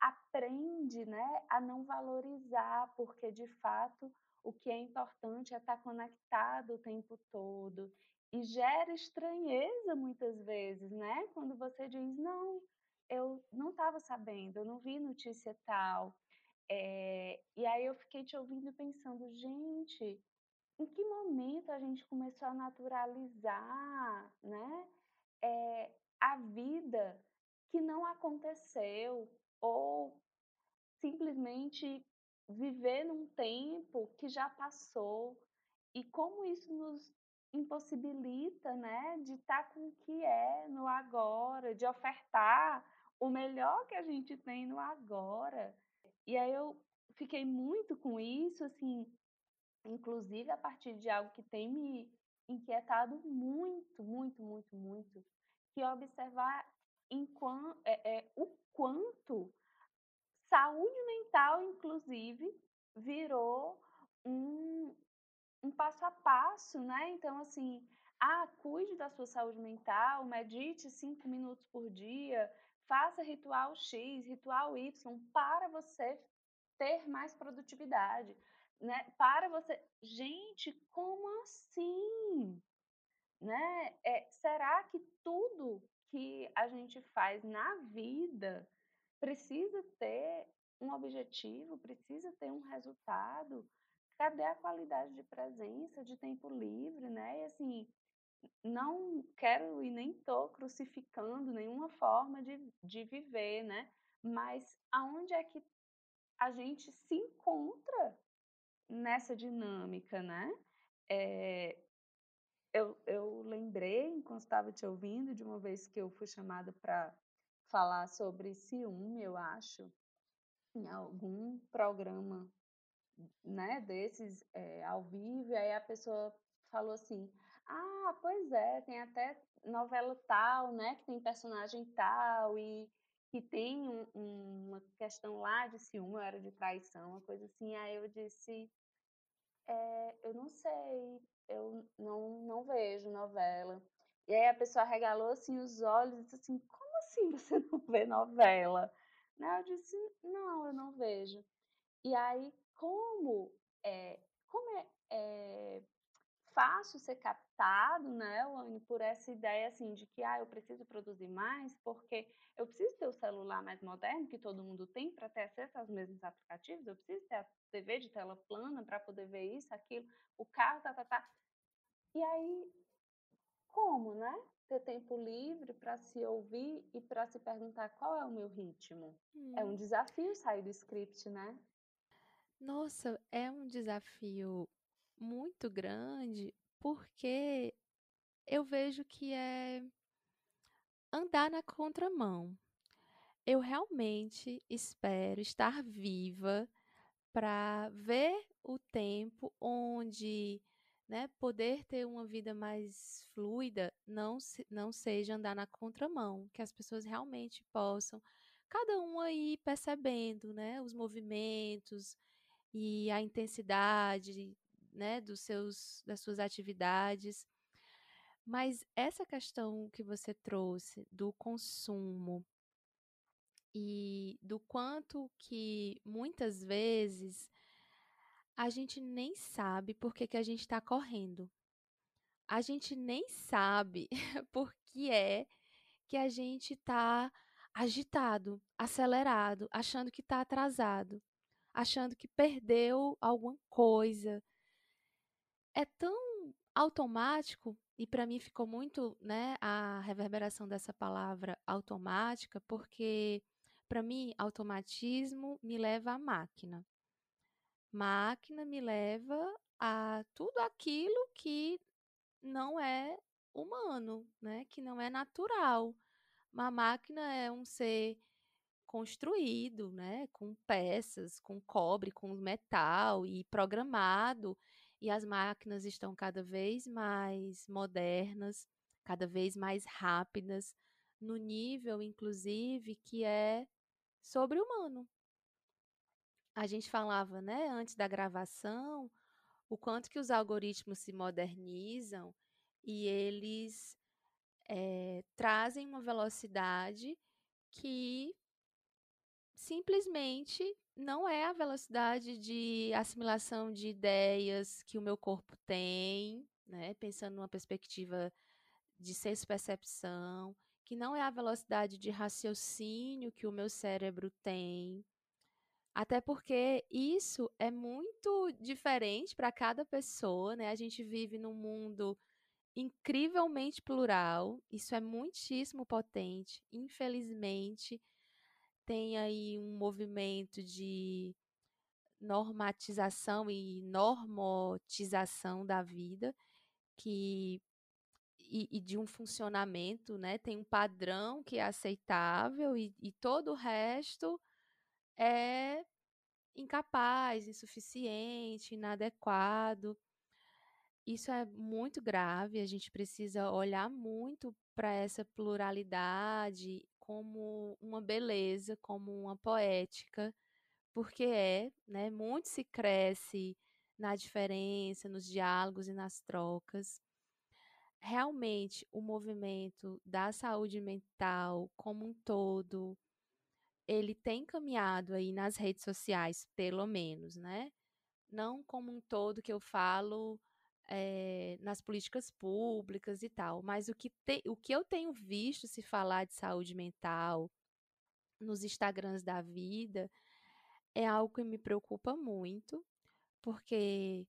aprende né, a não valorizar, porque de fato o que é importante é estar conectado o tempo todo. E gera estranheza muitas vezes, né? Quando você diz, não, eu não estava sabendo, eu não vi notícia tal. É, e aí eu fiquei te ouvindo pensando, gente, em que momento a gente começou a naturalizar né, é, a vida que não aconteceu ou simplesmente viver num tempo que já passou e como isso nos impossibilita, né, de estar com o que é no agora, de ofertar o melhor que a gente tem no agora. E aí eu fiquei muito com isso, assim, inclusive a partir de algo que tem me inquietado muito, muito, muito, muito, que é observar enquanto, é, é, o quanto saúde mental, inclusive, virou um, um passo a passo, né? Então, assim, ah, cuide da sua saúde mental, medite cinco minutos por dia, faça ritual X, ritual Y, para você ter mais produtividade, né? Para você. Gente, como assim? Né? É, será que tudo que a gente faz na vida precisa ter um objetivo, precisa ter um resultado. Cadê a qualidade de presença, de tempo livre, né? E assim, não quero e nem tô crucificando nenhuma forma de, de viver, né? Mas aonde é que a gente se encontra nessa dinâmica, né? É, eu, eu lembrei, enquanto estava te ouvindo, de uma vez que eu fui chamada para falar sobre ciúme, eu acho, em algum programa né, desses é, ao vivo, e aí a pessoa falou assim: Ah, pois é, tem até novela tal, né, que tem personagem tal, e que tem um, uma questão lá de ciúme, era de traição, uma coisa assim. Aí eu disse: é, Eu não sei, eu não, não vejo novela. E aí a pessoa regalou assim os olhos e disse assim: Como assim você *laughs* não vê novela? Né? Eu disse: Não, eu não vejo. E aí, como é, como é, é fácil ser captado, né, Wani, por essa ideia assim de que ah, eu preciso produzir mais, porque eu preciso ter o celular mais moderno que todo mundo tem para ter acesso aos mesmos aplicativos, eu preciso ter a TV de tela plana para poder ver isso, aquilo, o carro, tá, tá, tá. E aí, como, né? Ter tempo livre para se ouvir e para se perguntar qual é o meu ritmo. Hum. É um hum. desafio sair do script, né? Nossa, é um desafio muito grande, porque eu vejo que é andar na contramão. Eu realmente espero estar viva para ver o tempo onde né, poder ter uma vida mais fluida não, se, não seja andar na contramão, que as pessoas realmente possam, cada um aí percebendo né, os movimentos e a intensidade né, dos seus, das suas atividades. Mas essa questão que você trouxe do consumo e do quanto que muitas vezes a gente nem sabe por que, que a gente está correndo. A gente nem sabe *laughs* por que é que a gente está agitado, acelerado, achando que está atrasado, achando que perdeu alguma coisa, é tão automático e para mim ficou muito, né, a reverberação dessa palavra automática, porque para mim automatismo me leva à máquina. Máquina me leva a tudo aquilo que não é humano, né, que não é natural. Uma máquina é um ser construído, né, com peças, com cobre, com metal e programado e as máquinas estão cada vez mais modernas, cada vez mais rápidas, no nível, inclusive, que é sobre-humano. A gente falava, né, antes da gravação, o quanto que os algoritmos se modernizam e eles é, trazem uma velocidade que simplesmente não é a velocidade de assimilação de ideias que o meu corpo tem, né? Pensando numa perspectiva de senso-percepção, que não é a velocidade de raciocínio que o meu cérebro tem. Até porque isso é muito diferente para cada pessoa, né? A gente vive num mundo incrivelmente plural, isso é muitíssimo potente. Infelizmente, tem aí um movimento de normatização e normotização da vida que e, e, de um funcionamento, né? Tem um padrão que é aceitável e, e todo o resto é incapaz, insuficiente, inadequado. Isso é muito grave, a gente precisa olhar muito para essa pluralidade como uma beleza, como uma poética, porque é, né? Muito se cresce na diferença, nos diálogos e nas trocas. Realmente, o movimento da saúde mental como um todo, ele tem caminhado aí nas redes sociais, pelo menos, né? Não como um todo que eu falo é, nas políticas públicas e tal. Mas o que, te, o que eu tenho visto se falar de saúde mental nos Instagrams da vida é algo que me preocupa muito, porque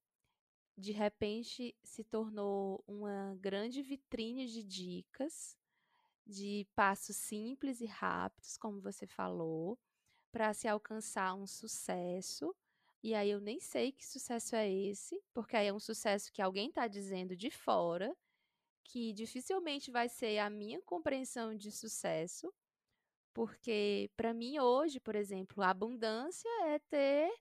de repente se tornou uma grande vitrine de dicas, de passos simples e rápidos, como você falou, para se alcançar um sucesso e aí eu nem sei que sucesso é esse, porque aí é um sucesso que alguém está dizendo de fora, que dificilmente vai ser a minha compreensão de sucesso, Porque para mim hoje, por exemplo, a abundância é ter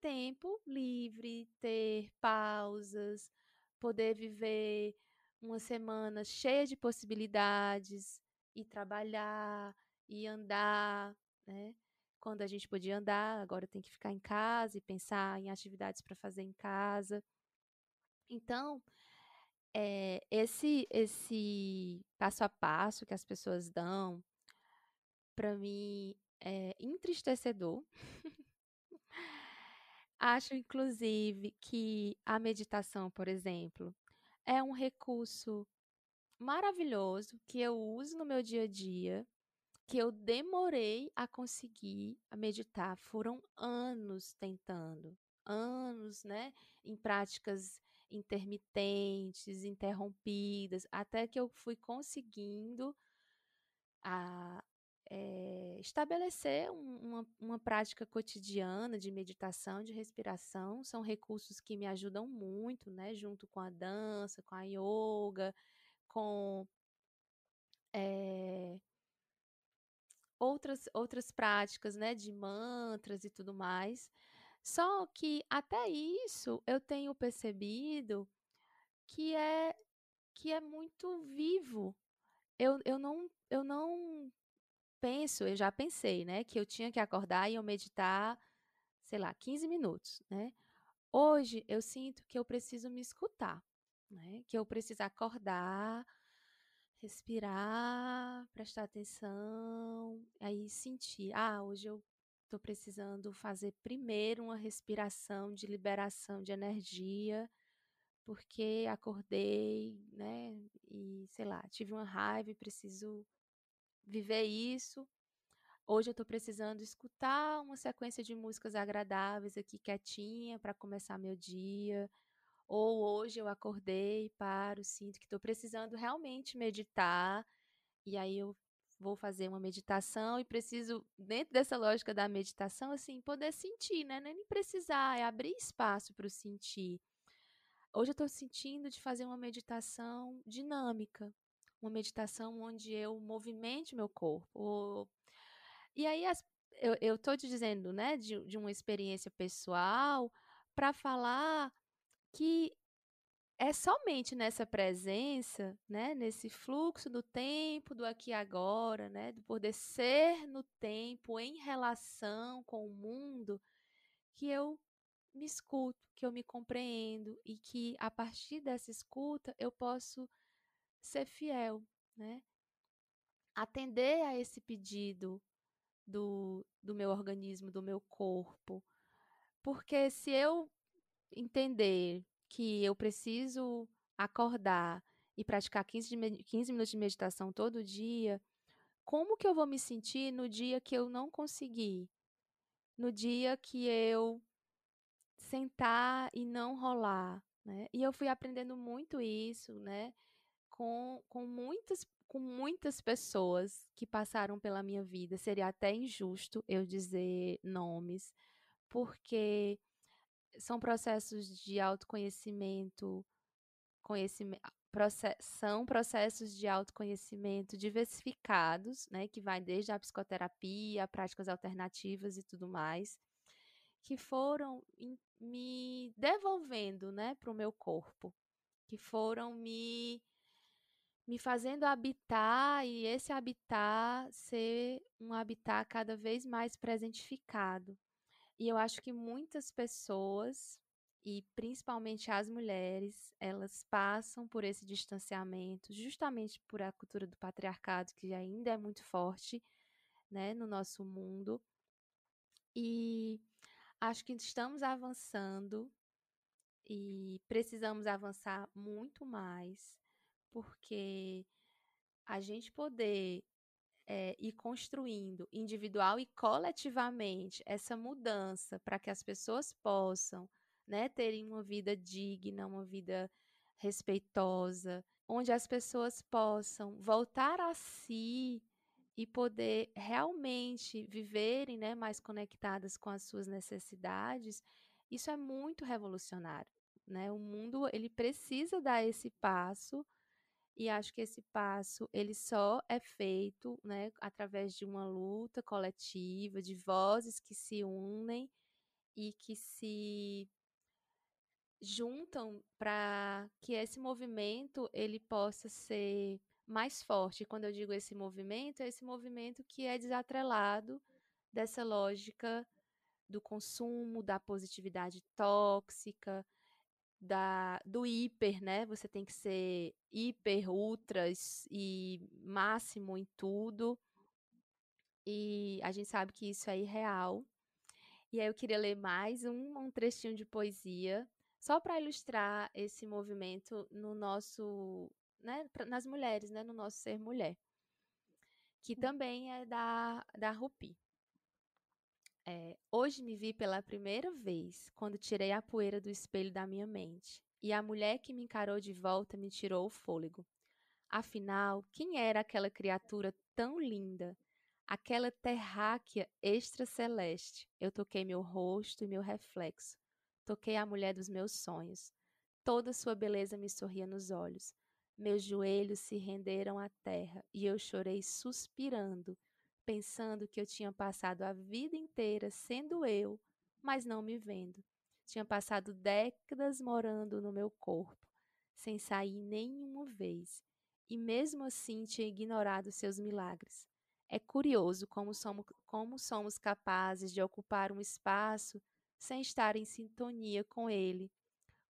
tempo livre, ter pausas, poder viver uma semana cheia de possibilidades, e trabalhar, e andar, né? Quando a gente podia andar, agora tem que ficar em casa e pensar em atividades para fazer em casa. Então, é, esse esse passo a passo que as pessoas dão, para mim é entristecedor. *laughs* Acho, inclusive, que a meditação, por exemplo, é um recurso maravilhoso que eu uso no meu dia a dia, que eu demorei a conseguir meditar. Foram anos tentando, anos, né, em práticas intermitentes, interrompidas, até que eu fui conseguindo a é, estabelecer um, uma, uma prática cotidiana de meditação, de respiração, são recursos que me ajudam muito, né? Junto com a dança, com a yoga, com é, outras, outras práticas, né? De mantras e tudo mais. Só que até isso eu tenho percebido que é que é muito vivo. Eu, eu não eu não penso, eu já pensei, né, que eu tinha que acordar e eu meditar, sei lá, 15 minutos, né? Hoje eu sinto que eu preciso me escutar, né? Que eu preciso acordar, respirar, prestar atenção, aí sentir, ah, hoje eu estou precisando fazer primeiro uma respiração de liberação de energia, porque acordei, né? E sei lá, tive uma raiva e preciso viver isso. Hoje eu estou precisando escutar uma sequência de músicas agradáveis aqui quietinha para começar meu dia. Ou hoje eu acordei, paro, sinto que estou precisando realmente meditar. E aí eu vou fazer uma meditação e preciso, dentro dessa lógica da meditação, assim, poder sentir, né? Nem precisar, é abrir espaço para o sentir. Hoje eu estou sentindo de fazer uma meditação dinâmica, uma meditação onde eu movimente meu corpo. E aí as, eu estou te dizendo, né, de, de uma experiência pessoal para falar que é somente nessa presença, né, nesse fluxo do tempo, do aqui e agora, né, do poder ser no tempo em relação com o mundo, que eu me escuto, que eu me compreendo e que a partir dessa escuta eu posso ser fiel, né? Atender a esse pedido do, do meu organismo, do meu corpo. Porque se eu entender que eu preciso acordar e praticar 15, de, 15 minutos de meditação todo dia, como que eu vou me sentir no dia que eu não conseguir? No dia que eu sentar e não rolar, né? E eu fui aprendendo muito isso, né? com, com, muitas, com muitas pessoas que passaram pela minha vida. Seria até injusto eu dizer nomes, porque são processos de autoconhecimento, conhecimento, process, são processos de autoconhecimento diversificados, né, que vai desde a psicoterapia, práticas alternativas e tudo mais, que foram me devolvendo, né, para o meu corpo, que foram me me fazendo habitar e esse habitar ser um habitat cada vez mais presentificado. E eu acho que muitas pessoas, e principalmente as mulheres, elas passam por esse distanciamento, justamente por a cultura do patriarcado, que ainda é muito forte né, no nosso mundo. E acho que estamos avançando e precisamos avançar muito mais porque a gente poder é, ir construindo individual e coletivamente essa mudança para que as pessoas possam né, terem uma vida digna, uma vida respeitosa, onde as pessoas possam voltar a si e poder realmente viverem né, mais conectadas com as suas necessidades, isso é muito revolucionário. Né? O mundo ele precisa dar esse passo e acho que esse passo ele só é feito, né, através de uma luta coletiva, de vozes que se unem e que se juntam para que esse movimento ele possa ser mais forte. Quando eu digo esse movimento, é esse movimento que é desatrelado dessa lógica do consumo, da positividade tóxica, da, do hiper, né? Você tem que ser hiper, ultras e máximo em tudo. E a gente sabe que isso é irreal. E aí eu queria ler mais um, um trechinho de poesia, só para ilustrar esse movimento no nosso, né, nas mulheres, né, no nosso ser mulher, que hum. também é da, da Rupi. É, hoje me vi pela primeira vez quando tirei a poeira do espelho da minha mente, e a mulher que me encarou de volta me tirou o fôlego. Afinal, quem era aquela criatura tão linda? Aquela terráquea extraceleste. Eu toquei meu rosto e meu reflexo. Toquei a mulher dos meus sonhos. Toda sua beleza me sorria nos olhos. Meus joelhos se renderam à terra e eu chorei suspirando pensando que eu tinha passado a vida inteira sendo eu, mas não me vendo. Tinha passado décadas morando no meu corpo, sem sair nenhuma vez, e mesmo assim tinha ignorado seus milagres. É curioso como somos, como somos capazes de ocupar um espaço sem estar em sintonia com ele.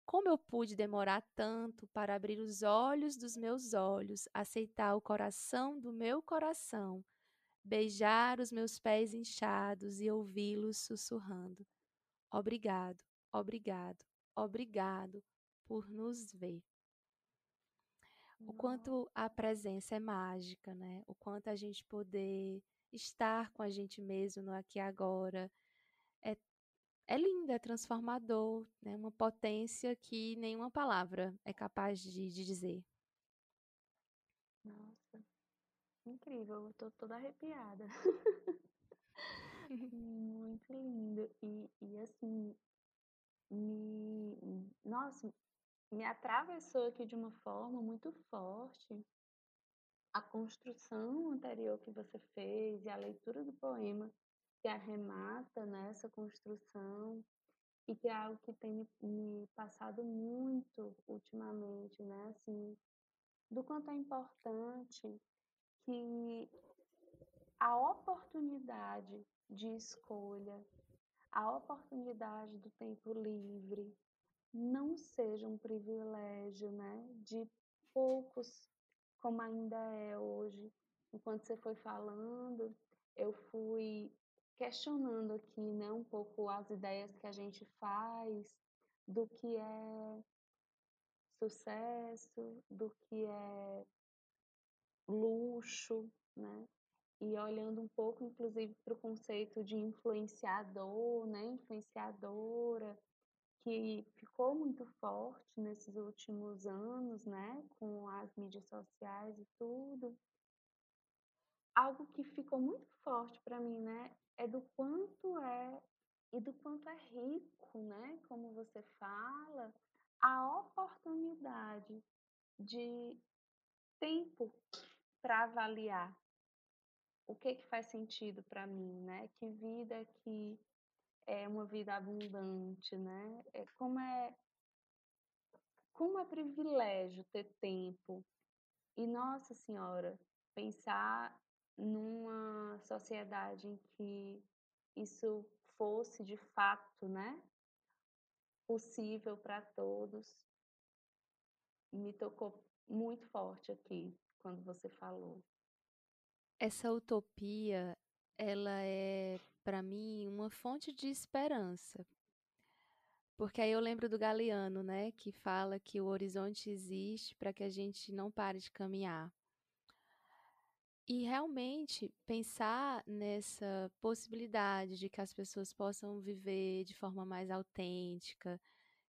Como eu pude demorar tanto para abrir os olhos dos meus olhos, aceitar o coração do meu coração, beijar os meus pés inchados e ouvi-los sussurrando: Obrigado, obrigado, obrigado por nos ver. O quanto a presença é mágica, né? O quanto a gente poder estar com a gente mesmo no aqui e agora é, é lindo, é transformador, né? Uma potência que nenhuma palavra é capaz de, de dizer. Nossa, incrível, eu tô toda arrepiada. *laughs* Muito lindo. E, e assim, me. Nossa, me atravessou aqui de uma forma muito forte a construção anterior que você fez e a leitura do poema que arremata nessa construção e que é algo que tem me, me passado muito ultimamente, né? Assim, do quanto é importante que a oportunidade de escolha, a oportunidade do tempo livre não seja um privilégio, né, de poucos, como ainda é hoje. Enquanto você foi falando, eu fui questionando aqui, né, um pouco as ideias que a gente faz do que é sucesso, do que é luxo, né? E olhando um pouco, inclusive, para o conceito de influenciador, né? Influenciadora, que ficou muito forte nesses últimos anos, né? Com as mídias sociais e tudo. Algo que ficou muito forte para mim, né? É do quanto é e do quanto é rico, né? Como você fala, a oportunidade de tempo para avaliar o que que faz sentido para mim, né? Que vida que é uma vida abundante, né? É como é como é privilégio ter tempo. E nossa senhora, pensar numa sociedade em que isso fosse de fato, né? Possível para todos, me tocou muito forte aqui quando você falou. Essa utopia, ela é, para mim, uma fonte de esperança. Porque aí eu lembro do Galeano, né, que fala que o horizonte existe para que a gente não pare de caminhar. E realmente pensar nessa possibilidade de que as pessoas possam viver de forma mais autêntica,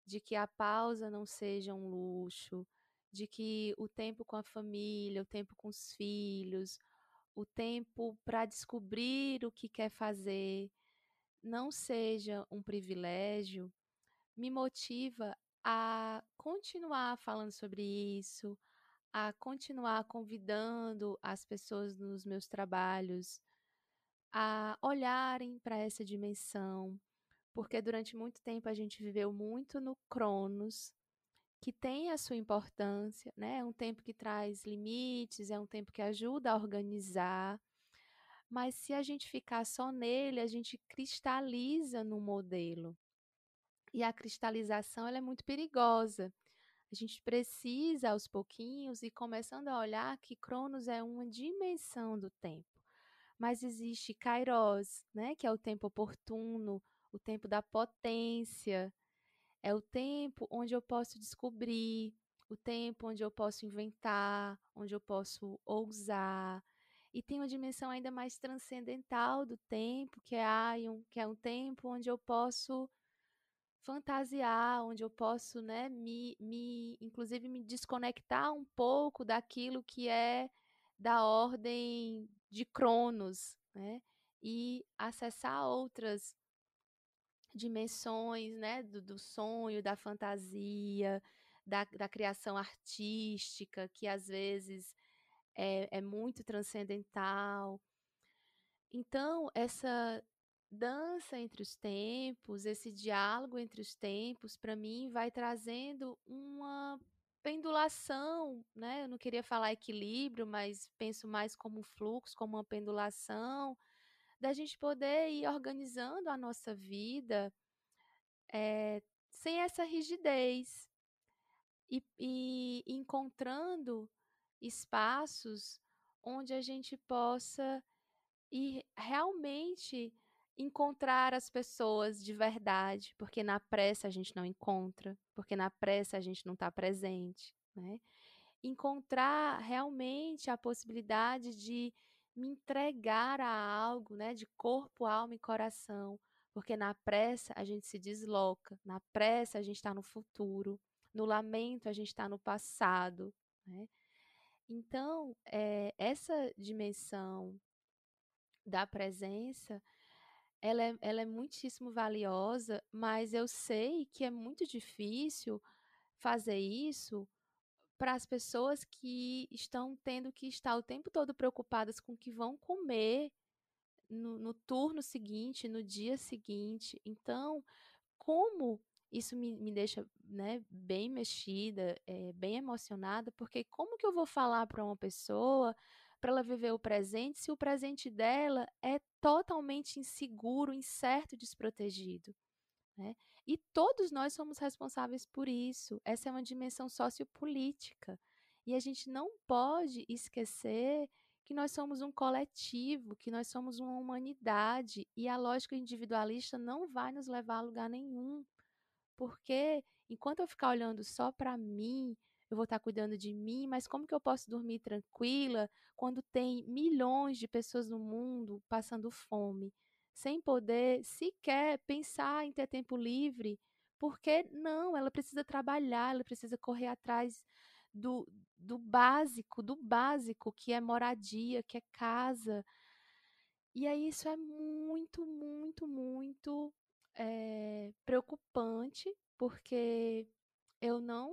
de que a pausa não seja um luxo, de que o tempo com a família, o tempo com os filhos, o tempo para descobrir o que quer fazer não seja um privilégio, me motiva a continuar falando sobre isso, a continuar convidando as pessoas nos meus trabalhos a olharem para essa dimensão, porque durante muito tempo a gente viveu muito no Cronos, que tem a sua importância, né? É um tempo que traz limites, é um tempo que ajuda a organizar. Mas se a gente ficar só nele, a gente cristaliza no modelo. E a cristalização ela é muito perigosa. A gente precisa, aos pouquinhos, ir começando a olhar que Cronos é uma dimensão do tempo. Mas existe Kairos, né, que é o tempo oportuno, o tempo da potência. É o tempo onde eu posso descobrir, o tempo onde eu posso inventar, onde eu posso ousar. E tem uma dimensão ainda mais transcendental do tempo, que é Aion, que é um tempo onde eu posso fantasiar, onde eu posso, né, me, me, inclusive me desconectar um pouco daquilo que é da ordem de Cronos, né, e acessar outras dimensões, né, do, do sonho, da fantasia, da, da criação artística, que às vezes é, é muito transcendental. Então, essa dança entre os tempos, esse diálogo entre os tempos, para mim, vai trazendo uma pendulação, né? Eu não queria falar equilíbrio, mas penso mais como fluxo, como uma pendulação, da gente poder ir organizando a nossa vida é, sem essa rigidez e, e encontrando espaços onde a gente possa ir realmente encontrar as pessoas de verdade, porque na pressa a gente não encontra, porque na pressa a gente não está presente, né? Encontrar realmente a possibilidade de me entregar a algo, né, de corpo, alma e coração, porque na pressa a gente se desloca, na pressa a gente está no futuro, no lamento a gente está no passado, né? Então, é, essa dimensão da presença ela é, ela é muitíssimo valiosa, mas eu sei que é muito difícil fazer isso para as pessoas que estão tendo que estar o tempo todo preocupadas com o que vão comer no, no turno seguinte, no dia seguinte. Então, como isso me, me deixa né, bem mexida, é, bem emocionada, porque como que eu vou falar para uma pessoa para ela viver o presente se o presente dela é totalmente inseguro, incerto, desprotegido. Né? E todos nós somos responsáveis por isso. Essa é uma dimensão sociopolítica. E a gente não pode esquecer que nós somos um coletivo, que nós somos uma humanidade, e a lógica individualista não vai nos levar a lugar nenhum. Porque enquanto eu ficar olhando só para mim, eu vou estar cuidando de mim, mas como que eu posso dormir tranquila quando tem milhões de pessoas no mundo passando fome, sem poder sequer pensar em ter tempo livre? Porque não, ela precisa trabalhar, ela precisa correr atrás do, do básico, do básico, que é moradia, que é casa. E aí isso é muito, muito, muito é, preocupante, porque eu não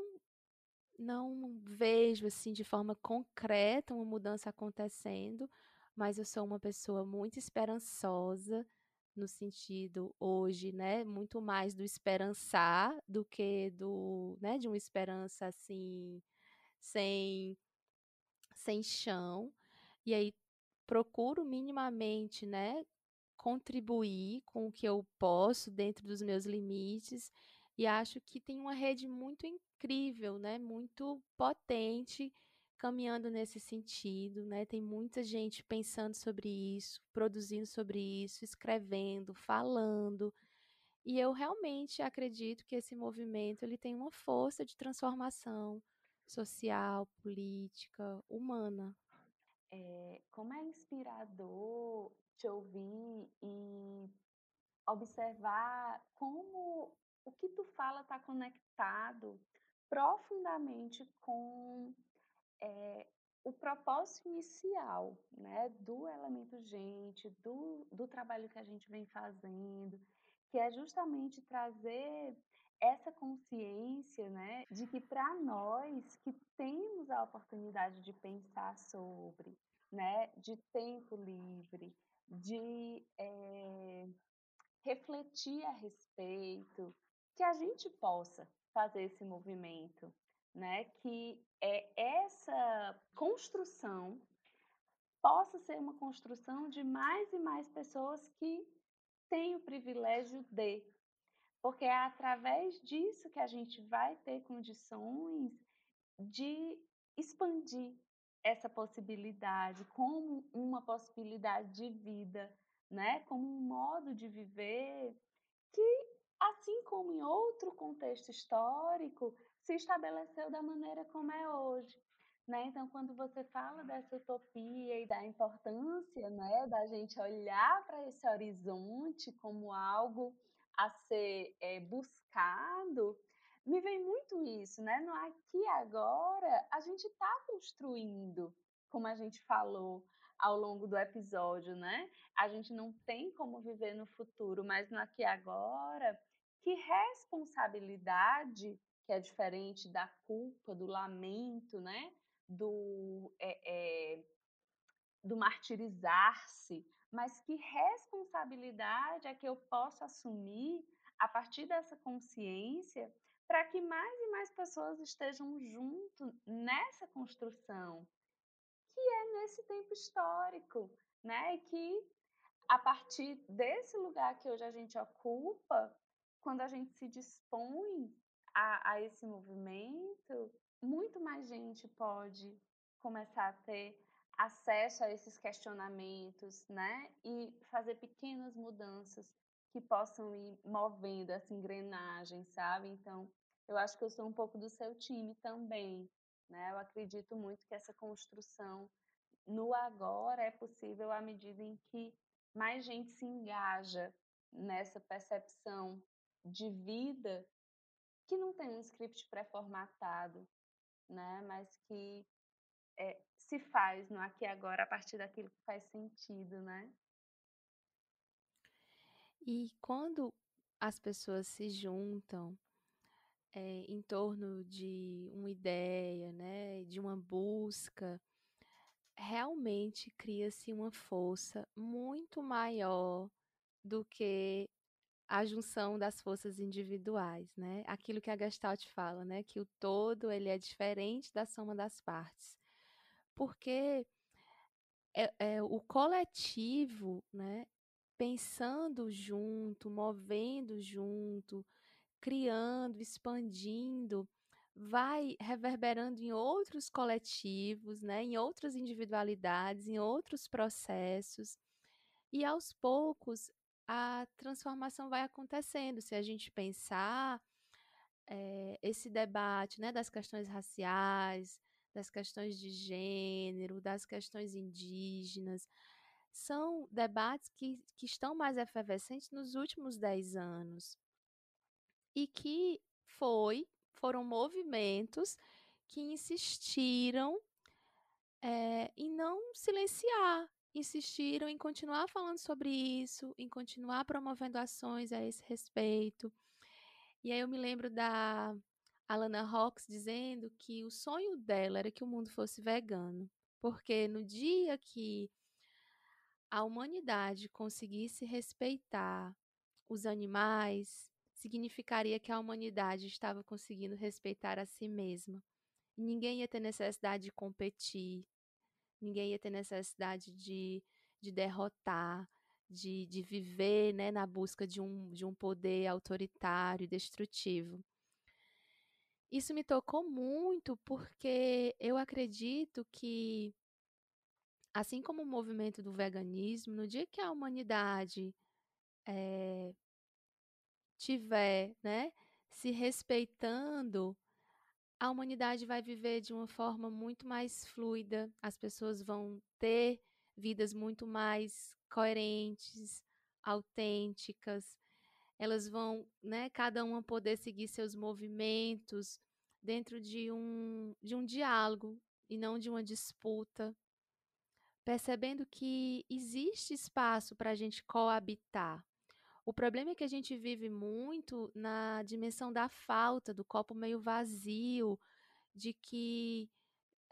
não vejo assim de forma concreta uma mudança acontecendo, mas eu sou uma pessoa muito esperançosa no sentido hoje, né, muito mais do esperançar do que do, né, de uma esperança assim sem sem chão. E aí procuro minimamente, né, contribuir com o que eu posso dentro dos meus limites e acho que tem uma rede muito incrível, né? Muito potente caminhando nesse sentido, né? Tem muita gente pensando sobre isso, produzindo sobre isso, escrevendo, falando. E eu realmente acredito que esse movimento ele tem uma força de transformação social, política, humana. É, como é inspirador te ouvir e observar como o que tu fala está conectado profundamente com é, o propósito inicial né, do elemento gente, do, do trabalho que a gente vem fazendo, que é justamente trazer essa consciência né, de que para nós que temos a oportunidade de pensar sobre, né, de tempo livre, de é, refletir a respeito, que a gente possa fazer esse movimento, né, que é essa construção possa ser uma construção de mais e mais pessoas que têm o privilégio de porque é através disso que a gente vai ter condições de expandir essa possibilidade como uma possibilidade de vida, né? Como um modo de viver que, assim como em outro contexto histórico, se estabeleceu da maneira como é hoje. Né? Então, quando você fala dessa utopia e da importância né, da gente olhar para esse horizonte como algo a ser é, buscado, me vem muito isso, né? No aqui e agora, a gente está construindo, como a gente falou ao longo do episódio, né? A gente não tem como viver no futuro, mas no aqui e agora, que responsabilidade, que é diferente da culpa, do lamento, né? Do, é, é, do martirizar-se, mas que responsabilidade é que eu posso assumir a partir dessa consciência para que mais e mais pessoas estejam junto nessa construção, que é nesse tempo histórico, né? E que a partir desse lugar que hoje a gente ocupa, quando a gente se dispõe a, a esse movimento, muito mais gente pode começar a ter acesso a esses questionamentos, né? E fazer pequenas mudanças que possam ir movendo essa engrenagem, sabe? Então, eu acho que eu sou um pouco do seu time também, né? Eu acredito muito que essa construção no agora é possível à medida em que mais gente se engaja nessa percepção de vida que não tem um script pré-formatado, né? Mas que é, se faz no aqui e agora a partir daquilo que faz sentido, né? E quando as pessoas se juntam é, em torno de uma ideia, né, de uma busca, realmente cria-se uma força muito maior do que a junção das forças individuais, né? Aquilo que a Gestalt fala, né? Que o todo ele é diferente da soma das partes porque é, é, o coletivo, né, pensando junto, movendo junto, criando, expandindo, vai reverberando em outros coletivos, né, em outras individualidades, em outros processos. E aos poucos a transformação vai acontecendo. Se a gente pensar é, esse debate né, das questões raciais, das questões de gênero, das questões indígenas. São debates que, que estão mais efervescentes nos últimos dez anos e que foi, foram movimentos que insistiram é, em não silenciar, insistiram em continuar falando sobre isso, em continuar promovendo ações a esse respeito. E aí eu me lembro da Alana Hawks dizendo que o sonho dela era que o mundo fosse vegano, porque no dia que a humanidade conseguisse respeitar os animais, significaria que a humanidade estava conseguindo respeitar a si mesma. ninguém ia ter necessidade de competir, ninguém ia ter necessidade de, de derrotar, de, de viver né, na busca de um, de um poder autoritário e destrutivo. Isso me tocou muito porque eu acredito que, assim como o movimento do veganismo, no dia que a humanidade é, tiver né, se respeitando, a humanidade vai viver de uma forma muito mais fluida, as pessoas vão ter vidas muito mais coerentes, autênticas, elas vão, né, cada uma poder seguir seus movimentos dentro de um, de um diálogo e não de uma disputa, percebendo que existe espaço para a gente coabitar. O problema é que a gente vive muito na dimensão da falta, do copo meio vazio, de que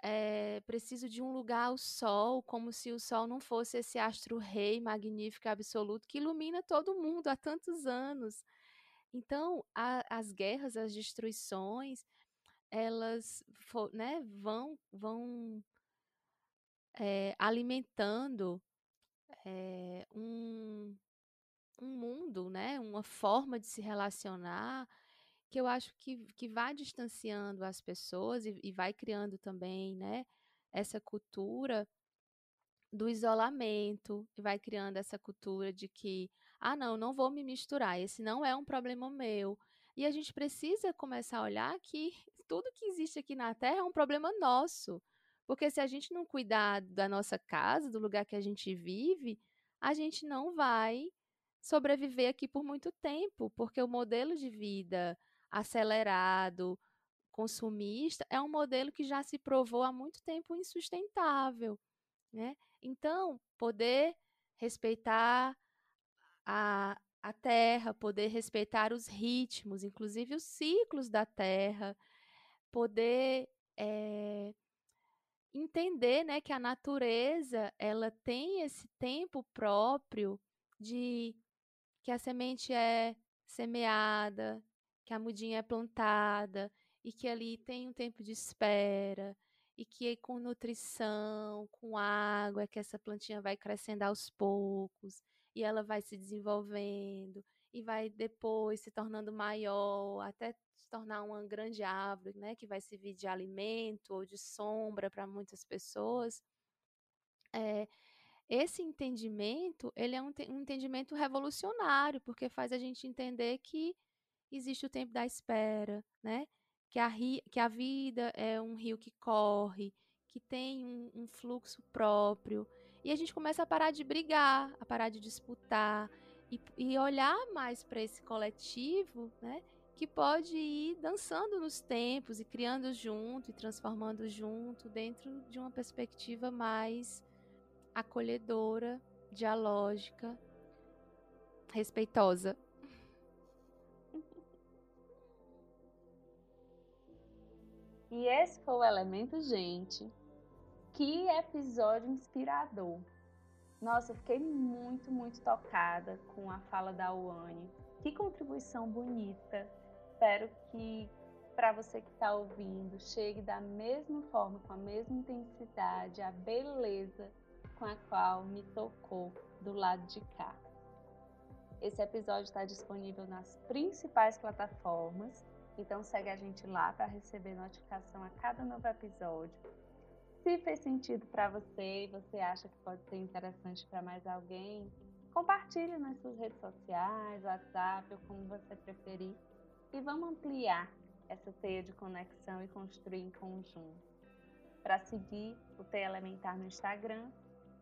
é, preciso de um lugar ao sol, como se o sol não fosse esse astro rei magnífico absoluto que ilumina todo mundo há tantos anos. Então, a, as guerras, as destruições, elas né, vão, vão é, alimentando é, um, um mundo, né, uma forma de se relacionar que eu acho que, que vai distanciando as pessoas e, e vai criando também, né, essa cultura do isolamento, e vai criando essa cultura de que, ah, não, não vou me misturar, esse não é um problema meu. E a gente precisa começar a olhar que *laughs* tudo que existe aqui na Terra é um problema nosso. Porque se a gente não cuidar da nossa casa, do lugar que a gente vive, a gente não vai sobreviver aqui por muito tempo, porque o modelo de vida acelerado, consumista, é um modelo que já se provou há muito tempo insustentável. Né? Então, poder respeitar a, a terra, poder respeitar os ritmos, inclusive os ciclos da terra, poder é, entender né, que a natureza ela tem esse tempo próprio de que a semente é semeada, que a mudinha é plantada e que ali tem um tempo de espera e que com nutrição, com água, é que essa plantinha vai crescendo aos poucos e ela vai se desenvolvendo e vai depois se tornando maior até se tornar uma grande árvore, né, que vai servir de alimento ou de sombra para muitas pessoas. É, esse entendimento, ele é um, um entendimento revolucionário, porque faz a gente entender que existe o tempo da espera, né? Que a, ri, que a vida é um rio que corre, que tem um, um fluxo próprio. E a gente começa a parar de brigar, a parar de disputar e, e olhar mais para esse coletivo, né? Que pode ir dançando nos tempos e criando junto e transformando junto dentro de uma perspectiva mais acolhedora, dialógica, respeitosa. E esse foi o elemento, gente. Que episódio inspirador. Nossa, eu fiquei muito, muito tocada com a fala da Uane. Que contribuição bonita. Espero que para você que está ouvindo chegue da mesma forma, com a mesma intensidade, a beleza com a qual me tocou do lado de cá. Esse episódio está disponível nas principais plataformas então segue a gente lá para receber notificação a cada novo episódio. Se fez sentido para você e você acha que pode ser interessante para mais alguém, compartilhe nas suas redes sociais, WhatsApp ou como você preferir. E vamos ampliar essa teia de conexão e construir em conjunto. Para seguir o Teia Elementar no Instagram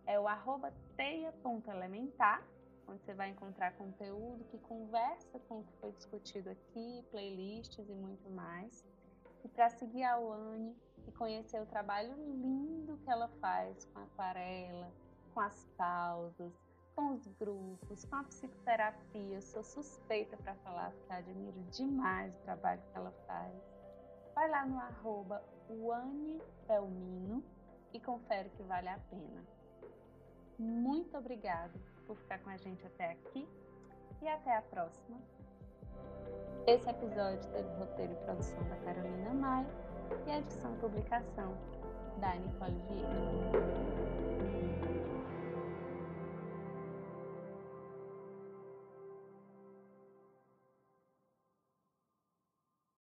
é o arroba teia.elementar onde você vai encontrar conteúdo que conversa com o que foi discutido aqui, playlists e muito mais. E para seguir a Uane e conhecer o trabalho lindo que ela faz com a aquarela, com as pausas, com os grupos, com a psicoterapia. Eu sou suspeita para falar, porque admiro demais o trabalho que ela faz. Vai lá no arroba Belmino e confere que vale a pena. Muito obrigada por ficar com a gente até aqui e até a próxima. Esse episódio teve roteiro e produção da Carolina Maia e edição e publicação da Nicole Vieira.